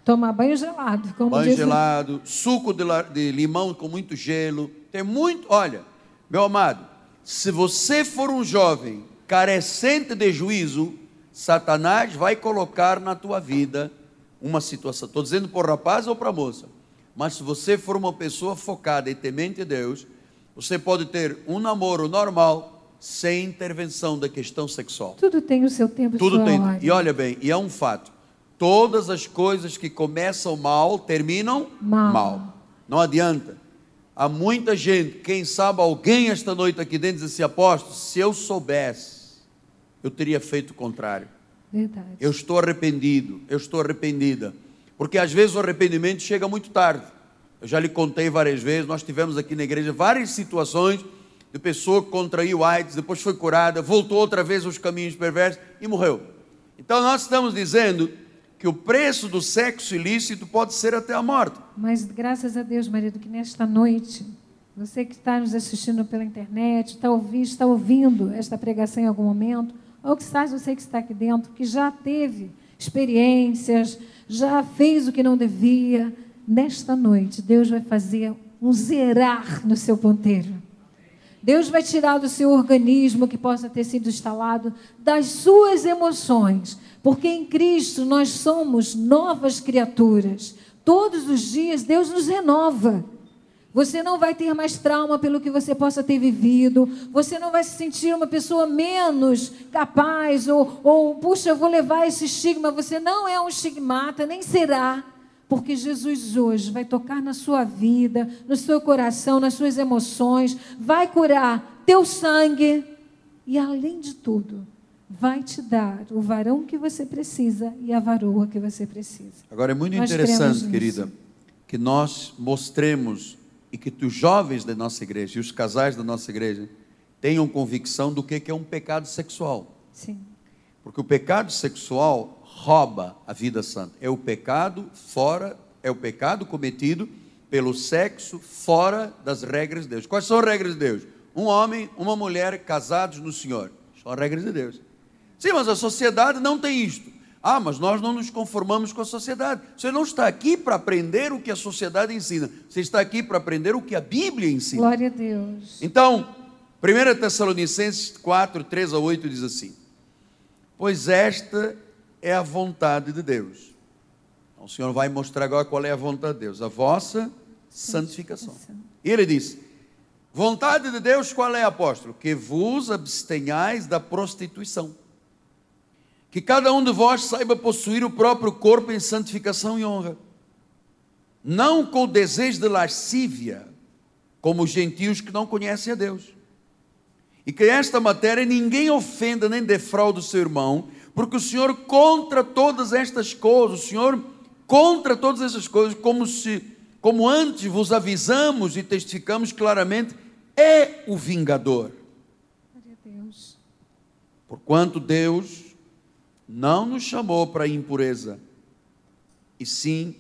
Tomar banho gelado, como Banho gelado, suco de, de limão com muito gelo. Tem muito. Olha, meu amado, se você for um jovem carecente de juízo, Satanás vai colocar na tua vida uma situação. Estou dizendo para o rapaz ou para a moça. Mas se você for uma pessoa focada e temente a Deus, você pode ter um namoro normal, sem intervenção da questão sexual. Tudo tem o seu tempo Tudo tem. hora. E olha bem, e é um fato. Todas as coisas que começam mal terminam Mal. Não adianta. Há muita gente, quem sabe alguém esta noite aqui dentro diz assim, apóstolo, se eu soubesse, eu teria feito o contrário. Verdade. Eu estou arrependido, eu estou arrependida. Porque às vezes o arrependimento chega muito tarde. Eu já lhe contei várias vezes, nós tivemos aqui na igreja várias situações de pessoa que contraiu AIDS, depois foi curada, voltou outra vez aos caminhos perversos e morreu. Então nós estamos dizendo que o preço do sexo ilícito pode ser até a morte. Mas graças a Deus, marido, que nesta noite, você que está nos assistindo pela internet, está ouvindo, está ouvindo esta pregação em algum momento, ou que estás você que está aqui dentro, que já teve experiências, já fez o que não devia, nesta noite Deus vai fazer um zerar no seu ponteiro. Deus vai tirar do seu organismo que possa ter sido instalado das suas emoções, porque em Cristo nós somos novas criaturas. Todos os dias Deus nos renova. Você não vai ter mais trauma pelo que você possa ter vivido. Você não vai se sentir uma pessoa menos capaz ou, ou puxa, eu vou levar esse estigma. Você não é um estigmata, nem será. Porque Jesus hoje vai tocar na sua vida, no seu coração, nas suas emoções, vai curar teu sangue e, além de tudo, vai te dar o varão que você precisa e a varoa que você precisa. Agora é muito Nós interessante, querida, que nós mostremos e que os jovens da nossa igreja e os casais da nossa igreja tenham convicção do que que é um pecado sexual. Sim. Porque o pecado sexual rouba a vida santa. É o pecado fora, é o pecado cometido pelo sexo fora das regras de Deus. Quais são as regras de Deus? Um homem, uma mulher casados no Senhor. São as regras de Deus. Sim, mas a sociedade não tem isto. Ah, mas nós não nos conformamos com a sociedade. Você não está aqui para aprender o que a sociedade ensina. Você está aqui para aprender o que a Bíblia ensina. Glória a Deus. Então, 1 Tessalonicenses 4, 3 a 8 diz assim: Pois esta é a vontade de Deus. Então, o Senhor vai mostrar agora qual é a vontade de Deus, a vossa santificação. E ele diz: Vontade de Deus, qual é, apóstolo? Que vos abstenhais da prostituição. Que cada um de vós saiba possuir o próprio corpo em santificação e honra. Não com o desejo de lascívia, como os gentios que não conhecem a Deus. E que esta matéria ninguém ofenda nem defraude o seu irmão, porque o Senhor contra todas estas coisas, o Senhor contra todas essas coisas, como se, como antes vos avisamos e testificamos claramente, é o vingador. Glória a Deus. Porquanto Deus não nos chamou para a impureza, e sim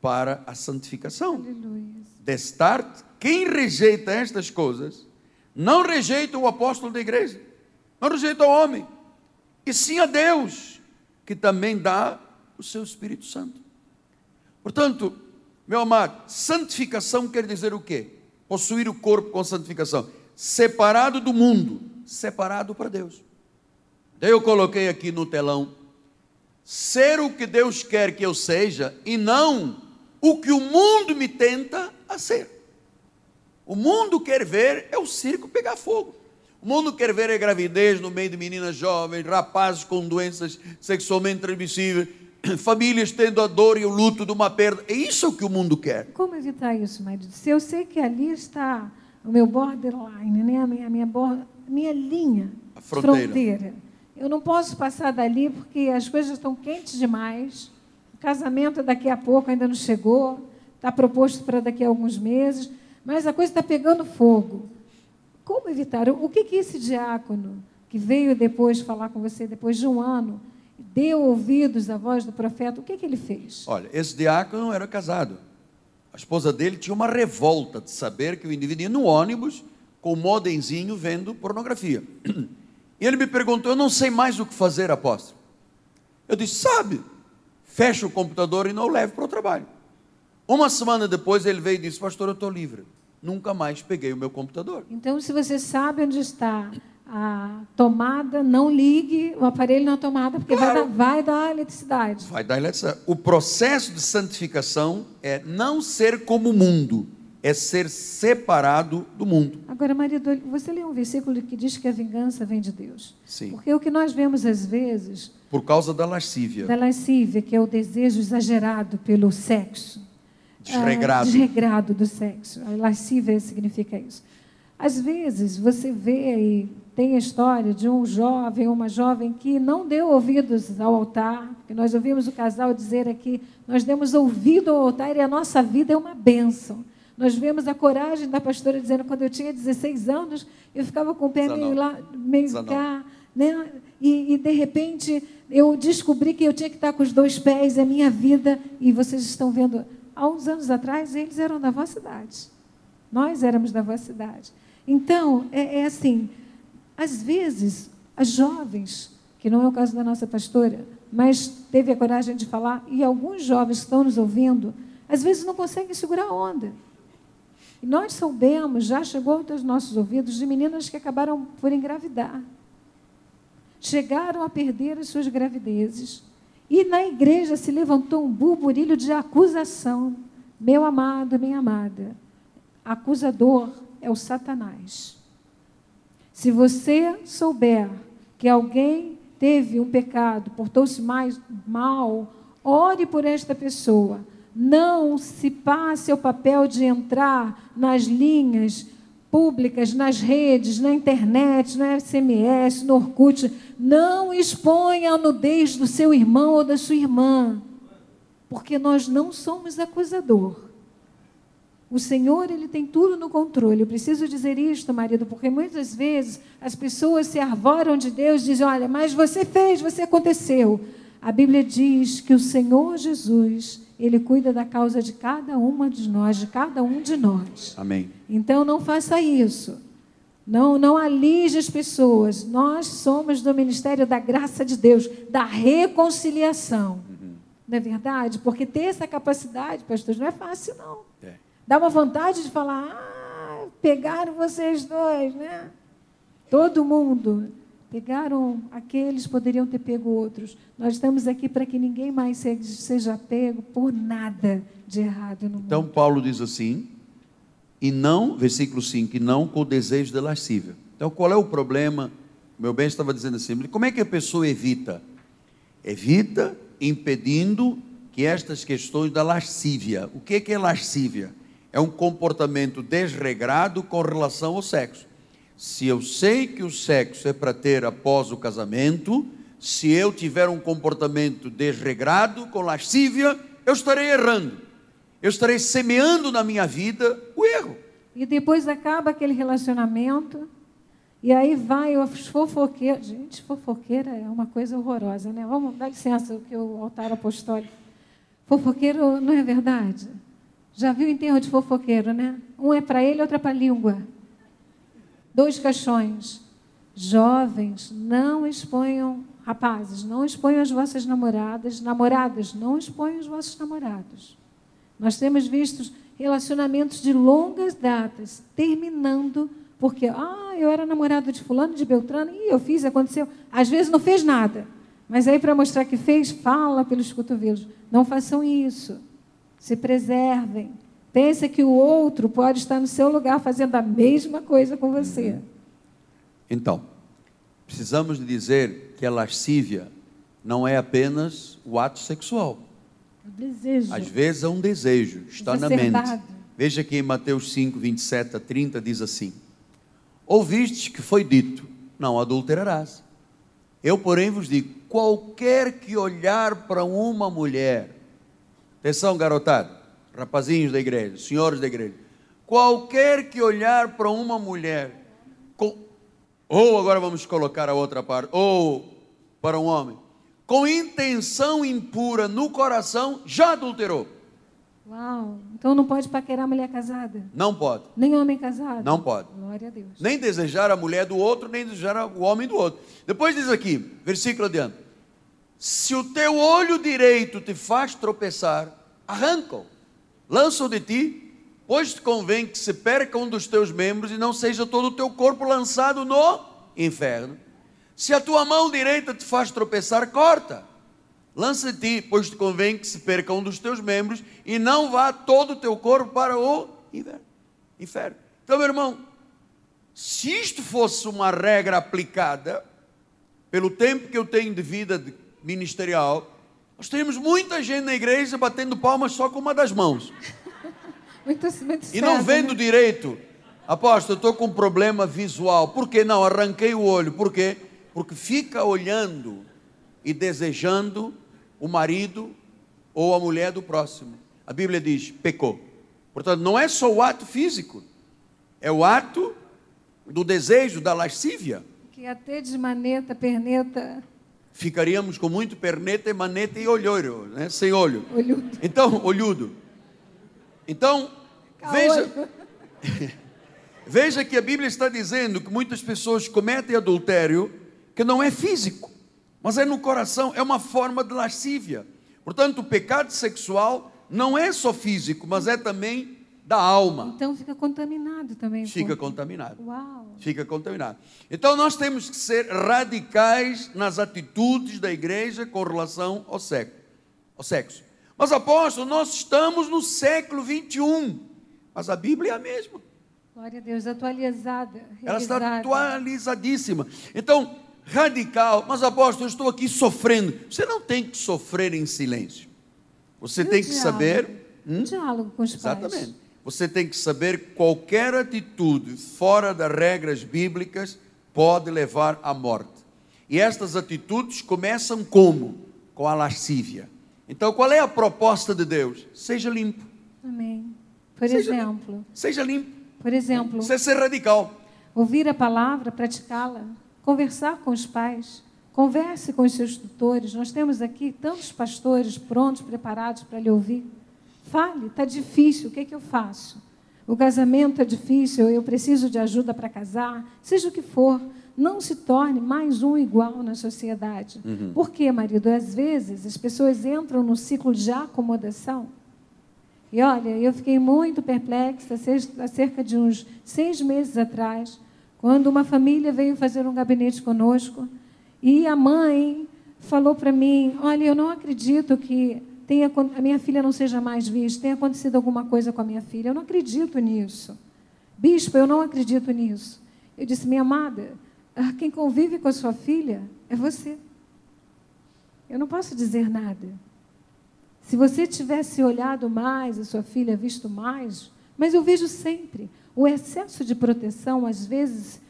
para a santificação. Aleluia. Destarte, quem rejeita estas coisas, não rejeita o apóstolo da igreja, não rejeita o homem, e sim a Deus, que também dá o seu Espírito Santo. Portanto, meu amado, santificação quer dizer o quê? Possuir o corpo com santificação, separado do mundo, separado para Deus. Daí eu coloquei aqui no telão, ser o que Deus quer que eu seja e não o que o mundo me tenta a ser. O mundo quer ver é o circo pegar fogo. O mundo quer ver é gravidez no meio de meninas jovens, rapazes com doenças sexualmente transmissíveis, famílias tendo a dor e o luto de uma perda. É isso que o mundo quer. Como evitar isso, marido? Se eu sei que ali está o meu borderline, né? a minha, a minha, bor- minha linha A fronteira. Eu não posso passar dali porque as coisas estão quentes demais. O casamento daqui a pouco ainda não chegou, está proposto para daqui a alguns meses. mas a coisa está pegando fogo. Como evitar? O que, que esse diácono, que veio depois falar com você, depois de um ano, deu ouvidos à voz do profeta, o que, que ele fez? Olha, esse diácono era casado. A esposa dele tinha uma revolta de saber que o indivíduo ia no ônibus com o modenzinho vendo pornografia. E ele me perguntou: Eu não sei mais o que fazer, apóstolo. Eu disse: Sabe, fecha o computador e não o leve para o trabalho. Uma semana depois ele veio e disse: Pastor, eu estou livre. Nunca mais peguei o meu computador. Então, se você sabe onde está a tomada, não ligue o aparelho na tomada, porque claro. vai, dar, vai dar eletricidade. Vai dar eletricidade. O processo de santificação é não ser como o mundo, é ser separado do mundo. Agora, marido, você lê um versículo que diz que a vingança vem de Deus. Sim. Porque o que nós vemos às vezes. Por causa da lascívia. Da lascívia, que é o desejo exagerado pelo sexo. Desregrado. Ah, desregrado do sexo. A lascívia significa isso. Às vezes você vê e tem a história de um jovem, uma jovem que não deu ouvidos ao altar, que nós ouvimos o casal dizer aqui, nós demos ouvido ao altar e a nossa vida é uma bênção. Nós vemos a coragem da pastora dizendo, quando eu tinha 16 anos, eu ficava com o pé meio lá, meio cá, né? E, e, de repente eu descobri que eu tinha que estar com os dois pés, é minha vida. E vocês estão vendo, há uns anos atrás, eles eram da vossa idade. Nós éramos da vossa idade. Então, é, é assim, às vezes, as jovens, que não é o caso da nossa pastora, mas teve a coragem de falar, e alguns jovens que estão nos ouvindo, às vezes não conseguem segurar a onda. E nós soubemos, já chegou aos nossos ouvidos, de meninas que acabaram por engravidar. Chegaram a perder as suas gravidezes. E na igreja se levantou um burburilho de acusação. Meu amado, minha amada, acusador é o Satanás. Se você souber que alguém teve um pecado, portou-se mais mal, ore por esta pessoa. Não se passe o papel de entrar nas linhas públicas, nas redes, na internet, no SMS, no Orkut. Não exponha a nudez do seu irmão ou da sua irmã, porque nós não somos acusador. O Senhor, Ele tem tudo no controle. Eu preciso dizer isto, marido, porque muitas vezes as pessoas se arvoram de Deus e dizem: Olha, mas você fez, você aconteceu. A Bíblia diz que o Senhor Jesus, Ele cuida da causa de cada uma de nós, de cada um de nós. Amém. Então não faça isso. Não, não alige as pessoas. Nós somos do ministério da graça de Deus, da reconciliação. Uhum. Não é verdade? Porque ter essa capacidade, pastor, não é fácil, não. É. Dá uma vontade de falar, ah, pegaram vocês dois, né? Todo mundo. Pegaram aqueles, poderiam ter pego outros. Nós estamos aqui para que ninguém mais seja pego por nada de errado no mundo. Então Paulo diz assim, e não, versículo 5, e não com o desejo de lascívia. Então qual é o problema? Meu bem estava dizendo assim, como é que a pessoa evita? Evita impedindo que estas questões da lascívia. O que é lascívia? é um comportamento desregrado com relação ao sexo. Se eu sei que o sexo é para ter após o casamento, se eu tiver um comportamento desregrado, com lascívia, eu estarei errando. Eu estarei semeando na minha vida o erro. E depois acaba aquele relacionamento, e aí vai os fofoqueiros. Gente, fofoqueira é uma coisa horrorosa, né? Vamos dar licença, que o altar apostólico. Fofoqueiro não é verdade? Já viu enterro de fofoqueiro, né? Um é para ele, outro é para a língua. Dois caixões. Jovens, não exponham, rapazes, não exponham as vossas namoradas, namoradas, não exponham os vossos namorados. Nós temos visto relacionamentos de longas datas terminando porque, ah, eu era namorado de fulano, de Beltrano, e eu fiz, aconteceu. Às vezes não fez nada, mas aí para mostrar que fez, fala pelos cotovelos. Não façam isso se preservem. Pense que o outro pode estar no seu lugar fazendo a mesma coisa com você. Uhum. Então, precisamos dizer que a lascívia não é apenas o ato sexual. O desejo. Às vezes é um desejo, está na mente. Veja que em Mateus 5, 27 a 30 diz assim: Ouvistes que foi dito, não adulterarás. Eu, porém, vos digo: qualquer que olhar para uma mulher Atenção, garotada, rapazinhos da igreja, senhores da igreja. Qualquer que olhar para uma mulher, com, ou agora vamos colocar a outra parte, ou para um homem, com intenção impura no coração, já adulterou. Uau! Então não pode paquerar mulher casada? Não pode. Nem homem casado? Não pode. Glória a Deus. Nem desejar a mulher do outro, nem desejar o homem do outro. Depois diz aqui, versículo adiante: Se o teu olho direito te faz tropeçar, arranca-o, lança-o de ti, pois te convém que se perca um dos teus membros e não seja todo o teu corpo lançado no inferno. Se a tua mão direita te faz tropeçar, corta Lança de ti, pois te convém que se perca um dos teus membros e não vá todo o teu corpo para o inferno. Então, meu irmão, se isto fosse uma regra aplicada, pelo tempo que eu tenho de vida ministerial, nós teríamos muita gente na igreja batendo palmas só com uma das mãos. muito, muito e não vendo né? direito. Apóstolo, eu estou com um problema visual. Por que não? Arranquei o olho. Por quê? Porque fica olhando e desejando o marido ou a mulher do próximo. A Bíblia diz: pecou. Portanto, não é só o ato físico, é o ato do desejo, da lascívia. Que até de maneta, perneta. Ficaríamos com muito perneta, maneta e olhoiro, né? sem olho. Olhudo. Então, olhudo. Então, veja. veja que a Bíblia está dizendo que muitas pessoas cometem adultério que não é físico mas é no coração, é uma forma de lascívia. Portanto, o pecado sexual não é só físico, mas é também da alma. Então fica contaminado também. Fica contaminado. Uau. Fica contaminado. Então nós temos que ser radicais nas atitudes da igreja com relação ao sexo. Ao sexo. Mas apóstolo, nós estamos no século 21. Mas a Bíblia é a mesma. Glória a Deus, atualizada. Ela está atualizadíssima. Então, radical, mas apóstolo, eu estou aqui sofrendo. Você não tem que sofrer em silêncio. Você e tem que diálogo? saber. Hum? Diálogo com os Exatamente. pais. Você tem que saber qualquer atitude fora das regras bíblicas pode levar à morte. E estas atitudes começam como? Com a lascívia. Então, qual é a proposta de Deus? Seja limpo. Amém. Por seja, exemplo. Seja limpo. Por exemplo. Você ser radical. Ouvir a palavra, praticá-la conversar com os pais, converse com os seus tutores. Nós temos aqui tantos pastores prontos, preparados para lhe ouvir. Fale, está difícil, o que, é que eu faço? O casamento é difícil, eu preciso de ajuda para casar, seja o que for. Não se torne mais um igual na sociedade. Uhum. Por quê, marido? Às vezes as pessoas entram no ciclo de acomodação. E olha, eu fiquei muito perplexa há cerca de uns seis meses atrás quando uma família veio fazer um gabinete conosco e a mãe falou para mim: Olha, eu não acredito que tenha, a minha filha não seja mais vista, tenha acontecido alguma coisa com a minha filha. Eu não acredito nisso. Bispo, eu não acredito nisso. Eu disse: Minha amada, ah, quem convive com a sua filha é você. Eu não posso dizer nada. Se você tivesse olhado mais a sua filha, visto mais, mas eu vejo sempre. O excesso de proteção, às vezes,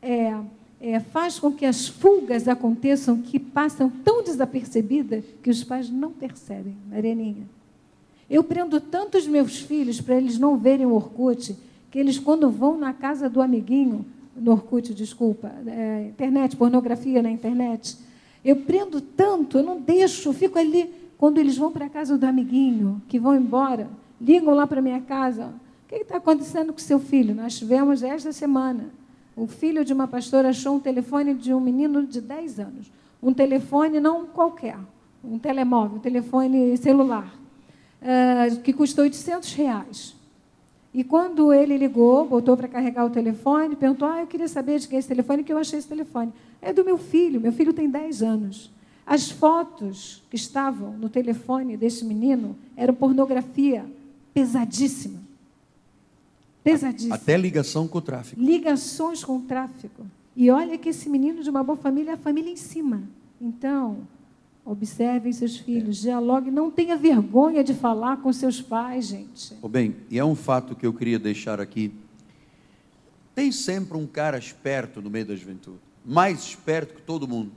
é, é, faz com que as fugas aconteçam que passam tão desapercebidas que os pais não percebem, Marianinha. Eu prendo tanto os meus filhos para eles não verem o Orkut, que eles, quando vão na casa do amiguinho, no Orkut, desculpa, é, internet, pornografia na internet, eu prendo tanto, eu não deixo, eu fico ali. Quando eles vão para a casa do amiguinho, que vão embora, ligam lá para minha casa, que está acontecendo com seu filho? Nós tivemos esta semana. O filho de uma pastora achou um telefone de um menino de 10 anos. Um telefone não qualquer, um telemóvel, um telefone celular, uh, que custou 800 reais. E quando ele ligou, botou para carregar o telefone, perguntou: Ah, eu queria saber de quem é esse telefone, que eu achei esse telefone. É do meu filho, meu filho tem 10 anos. As fotos que estavam no telefone desse menino eram pornografia pesadíssima. Pesadíssimo. Até ligação com o tráfico. Ligações com o tráfico. E olha que esse menino de uma boa família é a família em cima. Então, observem seus filhos, é. dialogue, não tenha vergonha de falar com seus pais, gente. Oh, bem, e é um fato que eu queria deixar aqui. Tem sempre um cara esperto no meio da juventude, mais esperto que todo mundo.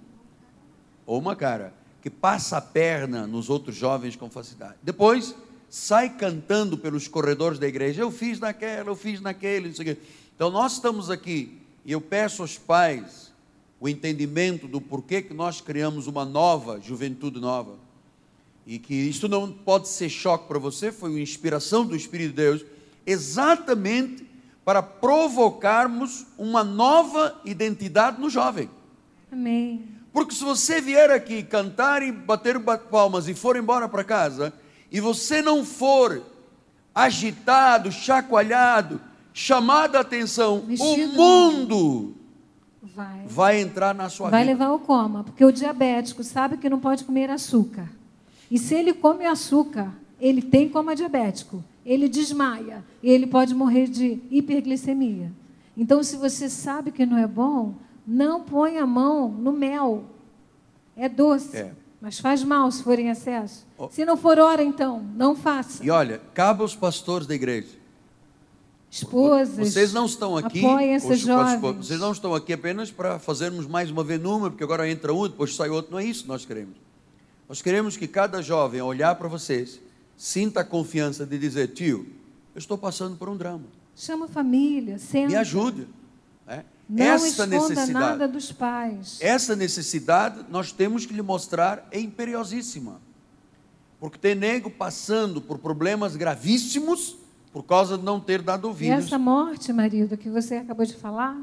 Ou uma cara que passa a perna nos outros jovens com facilidade. Depois, sai cantando pelos corredores da igreja. Eu fiz naquela, eu fiz naquele, não sei o quê. Então nós estamos aqui e eu peço aos pais o entendimento do porquê que nós criamos uma nova juventude nova. E que isso não pode ser choque para você, foi uma inspiração do Espírito de Deus, exatamente para provocarmos uma nova identidade no jovem. Amém. Porque se você vier aqui cantar e bater palmas e for embora para casa, e você não for agitado, chacoalhado, chamado a atenção, Mexido, o mundo Vai. vai entrar na sua Vai vida. levar ao coma, porque o diabético sabe que não pode comer açúcar. E se ele come açúcar, ele tem coma diabético, ele desmaia e ele pode morrer de hiperglicemia. Então, se você sabe que não é bom, não põe a mão no mel. É doce, É. mas faz mal se for em excesso. Ó. Se não for hora, então, não faça. E olha, cabe aos pastores da igreja. Esposas, Vocês não estão aqui, apoiem essas jovens. vocês não estão aqui apenas para fazermos mais uma vez número, porque agora entra um, depois sai outro. Não é isso que nós queremos. Nós queremos que cada jovem, ao olhar para vocês, sinta a confiança de dizer: tio, eu estou passando por um drama, Chama a família, senta. me ajude. Não Essa necessidade, nada dos pais. essa necessidade nós temos que lhe mostrar é imperiosíssima. Porque tem nego passando por problemas gravíssimos por causa de não ter dado E ouvidos. essa morte, marido, que você acabou de falar,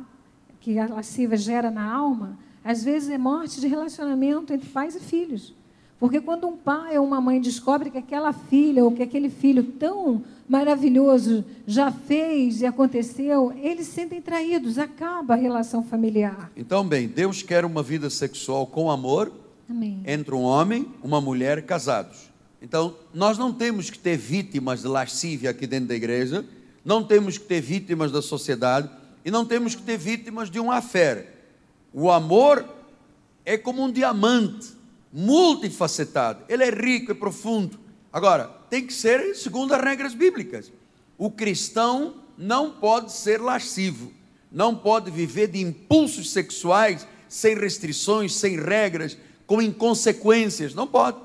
que a lasciva gera na alma, às vezes é morte de relacionamento entre pais e filhos. Porque quando um pai ou uma mãe descobre que aquela filha ou que aquele filho tão maravilhoso já fez e aconteceu, eles se sentem traídos, acaba a relação familiar. Então, bem, Deus quer uma vida sexual com amor Amém. entre um homem e uma mulher casados. Então, nós não temos que ter vítimas de lascívia aqui dentro da igreja, não temos que ter vítimas da sociedade e não temos que ter vítimas de uma fé. O amor é como um diamante, multifacetado. Ele é rico, é profundo. Agora, tem que ser segundo as regras bíblicas. O cristão não pode ser lascivo, não pode viver de impulsos sexuais sem restrições, sem regras, com inconsequências. Não pode.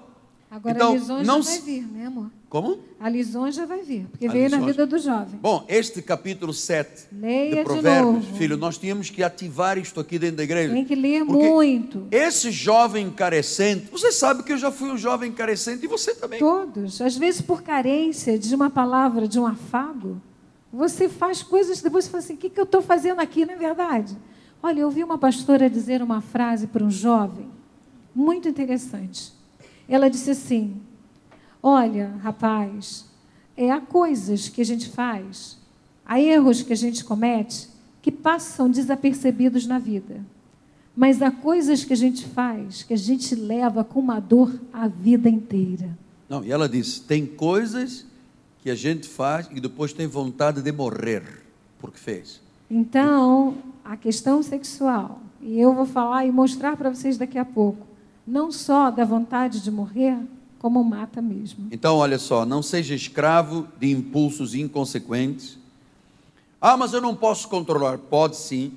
Agora Então, a não vai vir, né, amor? Como? A lisonja vai vir, porque A veio na lisonja. vida do jovem. Bom, este capítulo 7 Leia de de Provérbios, novo. filho, nós tínhamos que ativar isto aqui dentro da igreja. Tem que ler muito. Esse jovem carecente, você sabe que eu já fui um jovem carecente e você também. Todos. Às vezes, por carência de uma palavra, de um afago, você faz coisas, depois você fala assim: o que, que eu estou fazendo aqui, não é verdade? Olha, eu ouvi uma pastora dizer uma frase para um jovem, muito interessante. Ela disse assim: Olha, rapaz, é, há coisas que a gente faz, há erros que a gente comete que passam desapercebidos na vida. Mas há coisas que a gente faz que a gente leva com uma dor a vida inteira. Não, e ela disse: tem coisas que a gente faz e depois tem vontade de morrer porque fez. Então, a questão sexual, e eu vou falar e mostrar para vocês daqui a pouco, não só da vontade de morrer, como mata mesmo. Então, olha só, não seja escravo de impulsos inconsequentes. Ah, mas eu não posso controlar. Pode sim,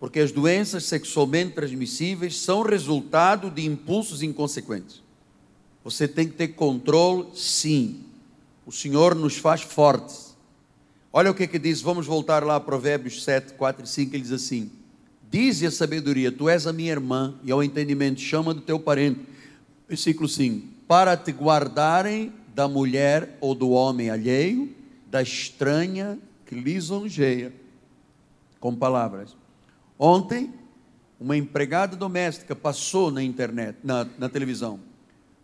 porque as doenças sexualmente transmissíveis são resultado de impulsos inconsequentes. Você tem que ter controle, sim. O Senhor nos faz fortes. Olha o que é que diz, vamos voltar lá a Provérbios 7, 4 e 5, ele diz assim: Dize a sabedoria, tu és a minha irmã, e ao entendimento, chama do teu parente. Versículo 5: Para te guardarem da mulher ou do homem alheio, da estranha que lisonjeia. Com palavras. Ontem, uma empregada doméstica passou na internet, na, na televisão,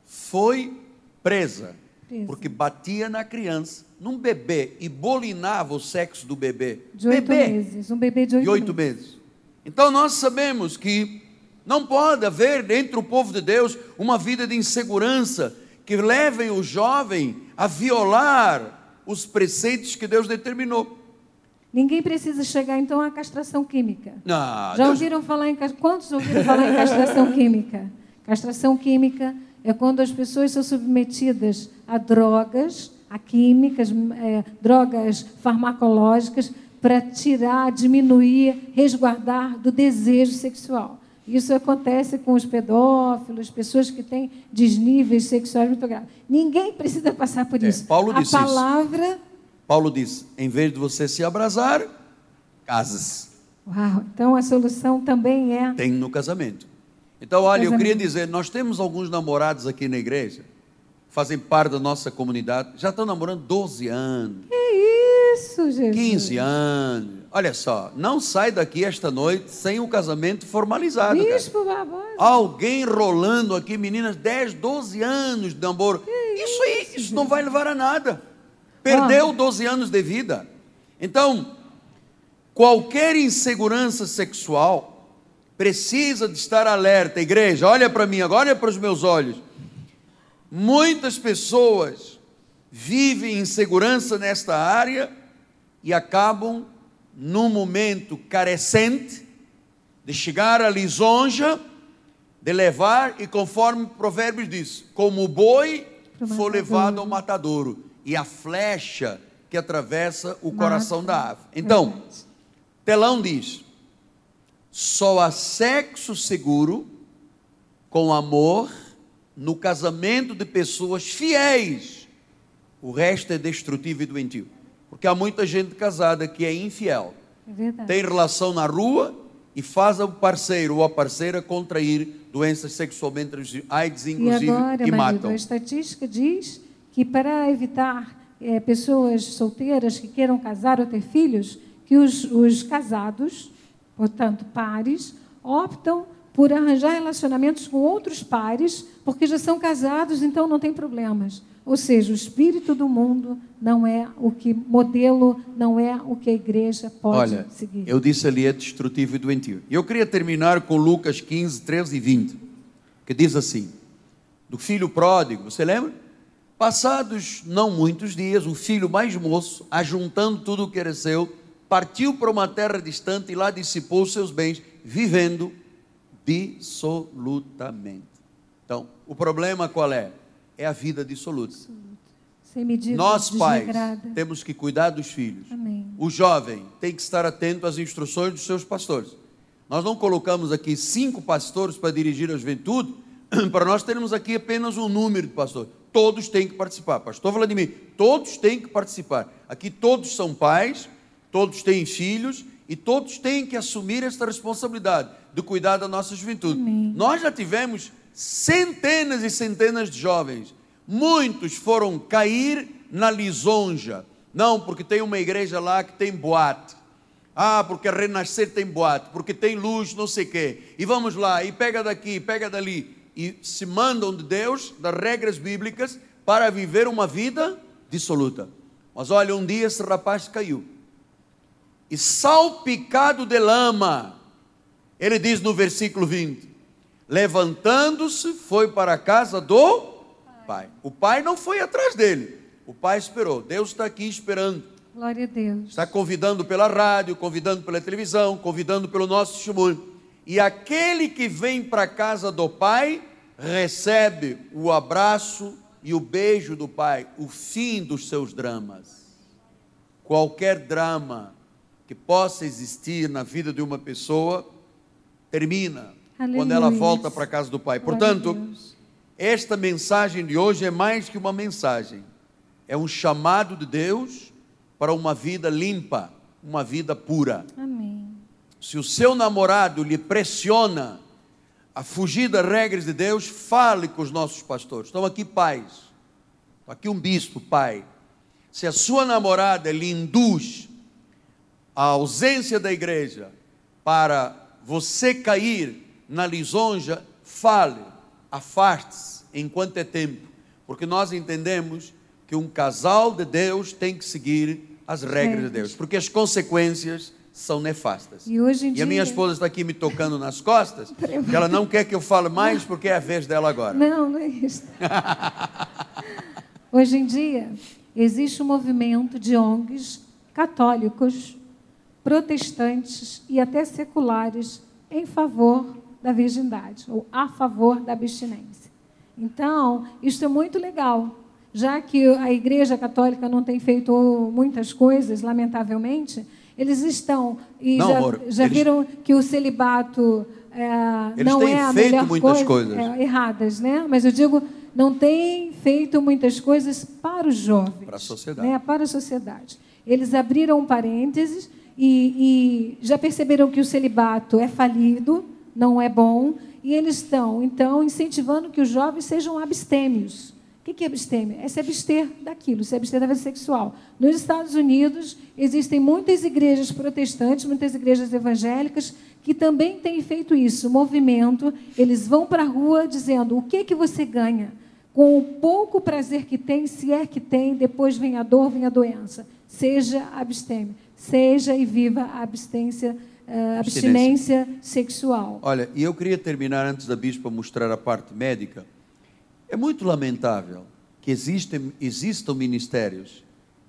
foi presa, Presa. porque batia na criança, num bebê, e bolinava o sexo do bebê. De oito meses. Um bebê de oito, de oito meses. meses. Então nós sabemos que não pode haver entre o povo de Deus uma vida de insegurança que levem o jovem a violar os preceitos que Deus determinou. Ninguém precisa chegar, então, à castração química. Não, Já Deus- ouviram falar em quantos ouviram falar em castração química? Castração química é quando as pessoas são submetidas a drogas, a químicas, eh, drogas farmacológicas para tirar, diminuir, resguardar do desejo sexual. Isso acontece com os pedófilos, pessoas que têm desníveis sexuais muito graves. Ninguém precisa passar por É, isso. Paulo A disse isso. palavra. Paulo diz: em vez de você se abrasar, casas. Uau, então a solução também é. Tem no casamento. Então, olha, eu Casamento. queria dizer: nós temos alguns namorados aqui na igreja, fazem parte da nossa comunidade, já estão namorando 12 anos, Que isso, Jesus? 15 anos. Olha só, não sai daqui esta noite sem o casamento formalizado. Bispo Barbosa. Alguém rolando aqui, meninas, 10, 12 anos de namoro. Isso aí, isso não vai levar a nada. Perdeu 12 anos de vida. Então, qualquer insegurança sexual precisa de estar alerta. Igreja, olha para mim agora, olha para os meus olhos. Muitas pessoas vivem insegurança nesta área e acabam num momento carecente de chegar à lisonja, de levar, e conforme Provérbios diz, como o boi foi levado ao matadouro, e a flecha que atravessa o Mata. coração da ave. Então, Verdade. Telão diz: só há sexo seguro com amor no casamento de pessoas fiéis. O resto é destrutivo e doentio. Porque há muita gente casada que é infiel. É. Tem relação na rua e faz o parceiro ou a parceira contrair doenças sexualmente transmissíveis, AIDS E inclusive, agora, que marido, matam. a estatística diz que para evitar eh, pessoas solteiras que queiram casar ou ter filhos, que os, os casados, portanto pares, optam por arranjar relacionamentos com outros pares, porque já são casados, então não tem problemas. Ou seja, o espírito do mundo não é o que modelo, não é o que a igreja pode Olha, seguir. eu disse ali é destrutivo e doentio. Eu queria terminar com Lucas 15, 13 e 20, que diz assim: do filho pródigo, você lembra? Passados não muitos dias, o filho mais moço, ajuntando tudo o que era seu, partiu para uma terra distante e lá dissipou seus bens, vivendo dissolutamente. Então, o problema qual é? É a vida dissoluta. Nós, pais, desregrada. temos que cuidar dos filhos. Amém. O jovem tem que estar atento às instruções dos seus pastores. Nós não colocamos aqui cinco pastores para dirigir a juventude, para nós termos aqui apenas um número de pastores. Todos têm que participar. Pastor Vladimir, todos têm que participar. Aqui todos são pais, todos têm filhos e todos têm que assumir esta responsabilidade de cuidar da nossa juventude. Amém. Nós já tivemos centenas e centenas de jovens. Muitos foram cair na lisonja. Não, porque tem uma igreja lá que tem boate. Ah, porque renascer tem boate, porque tem luz, não sei quê. E vamos lá, e pega daqui, pega dali. E se mandam de Deus, das regras bíblicas, para viver uma vida dissoluta. Mas olha, um dia esse rapaz caiu. E salpicado de lama, ele diz no versículo 20: Levantando-se, foi para a casa do pai. O pai não foi atrás dele, o pai esperou. Deus está aqui esperando. Glória a Deus. Está convidando pela rádio, convidando pela televisão, convidando pelo nosso testemunho. E aquele que vem para a casa do pai recebe o abraço e o beijo do pai, o fim dos seus dramas. Qualquer drama que possa existir na vida de uma pessoa termina quando ela Aleluia. volta para a casa do pai. Portanto, esta mensagem de hoje é mais que uma mensagem, é um chamado de Deus para uma vida limpa, uma vida pura. Amém. Se o seu namorado lhe pressiona a fugir das regras de Deus, fale com os nossos pastores. Estão aqui pais, aqui um bispo, pai. Se a sua namorada lhe induz a ausência da igreja para você cair na lisonja, fale, afaste-se enquanto é tempo, porque nós entendemos que um casal de Deus tem que seguir as regras de. Deus, porque as consequências são nefastas. E hoje em E a minha dia- esposa está aqui me tocando nas costas, porque ela não quer que eu fale mais, porque é a vez dela agora. Não, não é isso. Hoje em dia, existe um movimento de ONGs católicos, protestantes e até seculares em favor da virgindade, ou a favor da abstinência. Então, isso é muito legal, já que a Igreja Católica não tem feito muitas coisas, lamentavelmente, eles estão, e Não, já, amor, já eles- viram que o celibato é, não é a feito melhor muitas coisa, coisas. é, erradas, né? Mas eu digo, não tem feito muitas coisas para os jovens. Para a sociedade. Né? Para a sociedade. Eles abriram um parênteses e, e já perceberam que o celibato é falido, não é bom, e eles estão, então, incentivando que os jovens sejam abstêmios. O que é abstêmio? É se abster daquilo, se abster da vida sexual. Nos Estados Unidos, existem muitas igrejas protestantes, muitas igrejas evangélicas, que também têm feito isso, movimento. Eles vão para a rua dizendo: o que, que você ganha? Com o pouco prazer que tem, se é que tem, depois vem a dor, vem a doença. Seja abstêmio, seja e viva a abstência, uh, abstinência sexual. Olha, e eu queria terminar antes da bispa mostrar a parte médica. É muito lamentável que existem, existam ministérios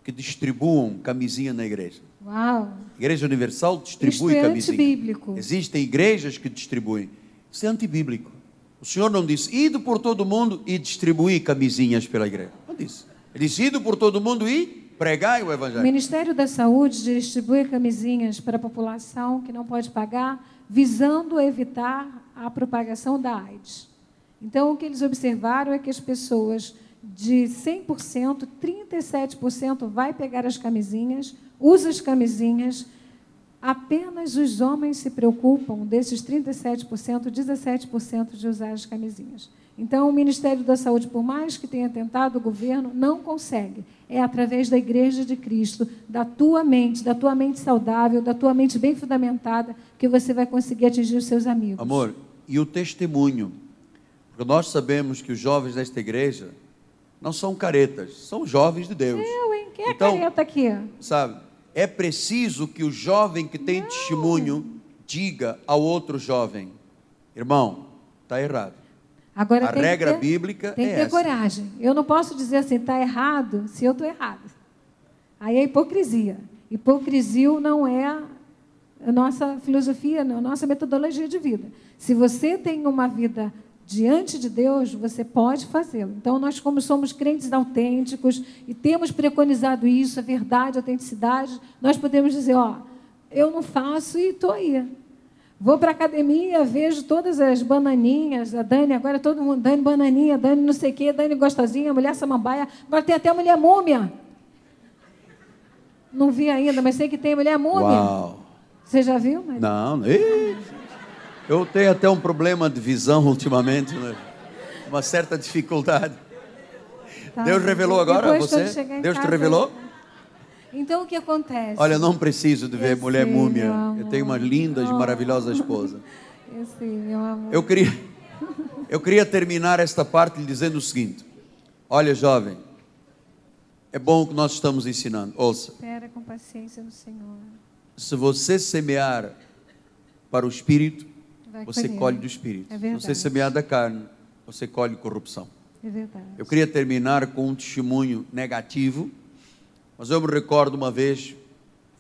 que distribuam camisinha na igreja. Uau! Igreja Universal distribui Isto é camisinha. antibíblico. Existem igrejas que distribuem. Isso é antibíblico. O Senhor não disse, ido por todo mundo e distribuir camisinhas pela igreja. Não disse. Ele disse, ido por todo mundo e pregai o O evangelho. Ministério da Saúde distribui camisinhas para a população que não pode pagar, visando evitar a propagação da AIDS. Então, o que eles observaram é que as pessoas de 100%, 37% vai pegar as camisinhas, usa as camisinhas. Apenas os homens se preocupam, desses 37%, 17% de usar as camisinhas. Então, o Ministério da Saúde, por mais que tenha tentado, o governo não consegue. É através da Igreja de Cristo, da tua mente, da tua mente saudável, da tua mente bem fundamentada, que você vai conseguir atingir os seus amigos. Amor, e o testemunho. Porque nós sabemos que os jovens desta igreja não são caretas, são jovens de Deus. Eu, hein? Quem é Então- careta aqui? Sabe? É preciso que o jovem que tem testemunho diga ao outro jovem: irmão, está errado. Agora A regra ter, bíblica tem é que ter essa. coragem. Eu não posso dizer assim, está errado, se eu estou errado. Aí é hipocrisia. Hipocrisia não é a nossa filosofia, não, a nossa metodologia de vida. Se você tem uma vida diante de Deus, você pode fazê-lo. Então, nós, como somos crentes autênticos e temos preconizado isso, a verdade, a autenticidade, nós podemos dizer: ó, eu não faço e estou aí. Vou para a academia, vejo todas as bananinhas, a Dani, agora todo mundo, Dani bananinha, Dani não sei o quê, Dani gostosinha, mulher samambaia, agora tem até mulher múmia. Não vi ainda, mas sei que tem mulher múmia. Uau! Você já viu? Mas... Não, ih, eu tenho até um problema de visão ultimamente, né? uma certa dificuldade. Tá. Deus revelou agora você? Deus te casa, revelou? Então, o que acontece? Olha, eu não preciso de ver Eu mulher sei, múmia. Eu tenho uma linda e maravilhosa esposa. Eu sei, meu amor. Eu queria, eu queria terminar esta parte lhe dizendo o seguinte: Olha, jovem, é bom o que nós estamos ensinando. Ouça, Espera com paciência no Senhor. se você semear para o espírito, Vai você colher. colhe do espírito. É verdade. você semear da carne, você colhe corrupção. É verdade. Eu queria terminar com um testemunho negativo, mas eu me recordo uma vez,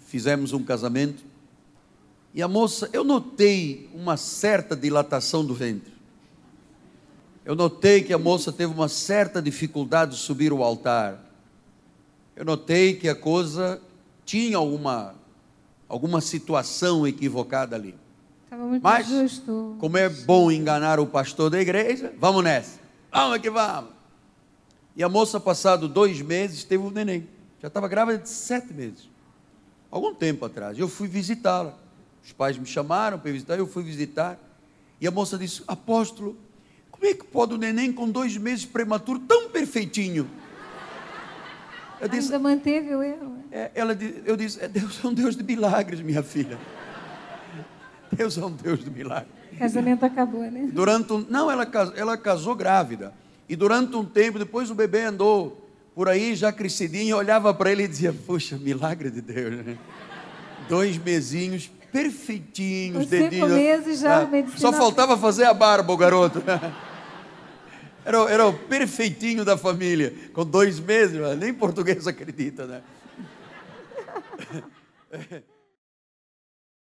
fizemos um casamento, e a moça, eu notei uma certa dilatação do ventre. Eu notei que a moça teve uma certa dificuldade de subir o altar. Eu notei que a coisa tinha alguma, alguma situação equivocada ali. Estava muito Mas, justo. como é bom enganar o pastor da igreja, vamos nessa. Vamos que vamos. E a moça, passado dois meses, teve um neném. Já estava grávida de sete meses. Algum tempo atrás. Eu fui visitá-la. Os pais me chamaram para visitar, eu fui visitar. E a moça disse: Apóstolo, como é que pode o neném com dois meses prematuro tão perfeitinho? Eu disse, Ainda manteve o erro. né? é, ela, eu disse: é Deus é um Deus de milagres, minha filha. Deus é um Deus de milagres. O casamento acabou, né? Durante um, não, ela, ela casou grávida. E durante um tempo, depois o bebê andou por aí já crescidinho, olhava para ele e dizia: Puxa, milagre de Deus, né? Dois mesinhos perfeitinhos, cinco dedinhos. meses já Ah, Só faltava fazer a barba, o garoto. Era, o- era o perfeitinho da família. Com dois meses, nem português acredita, né?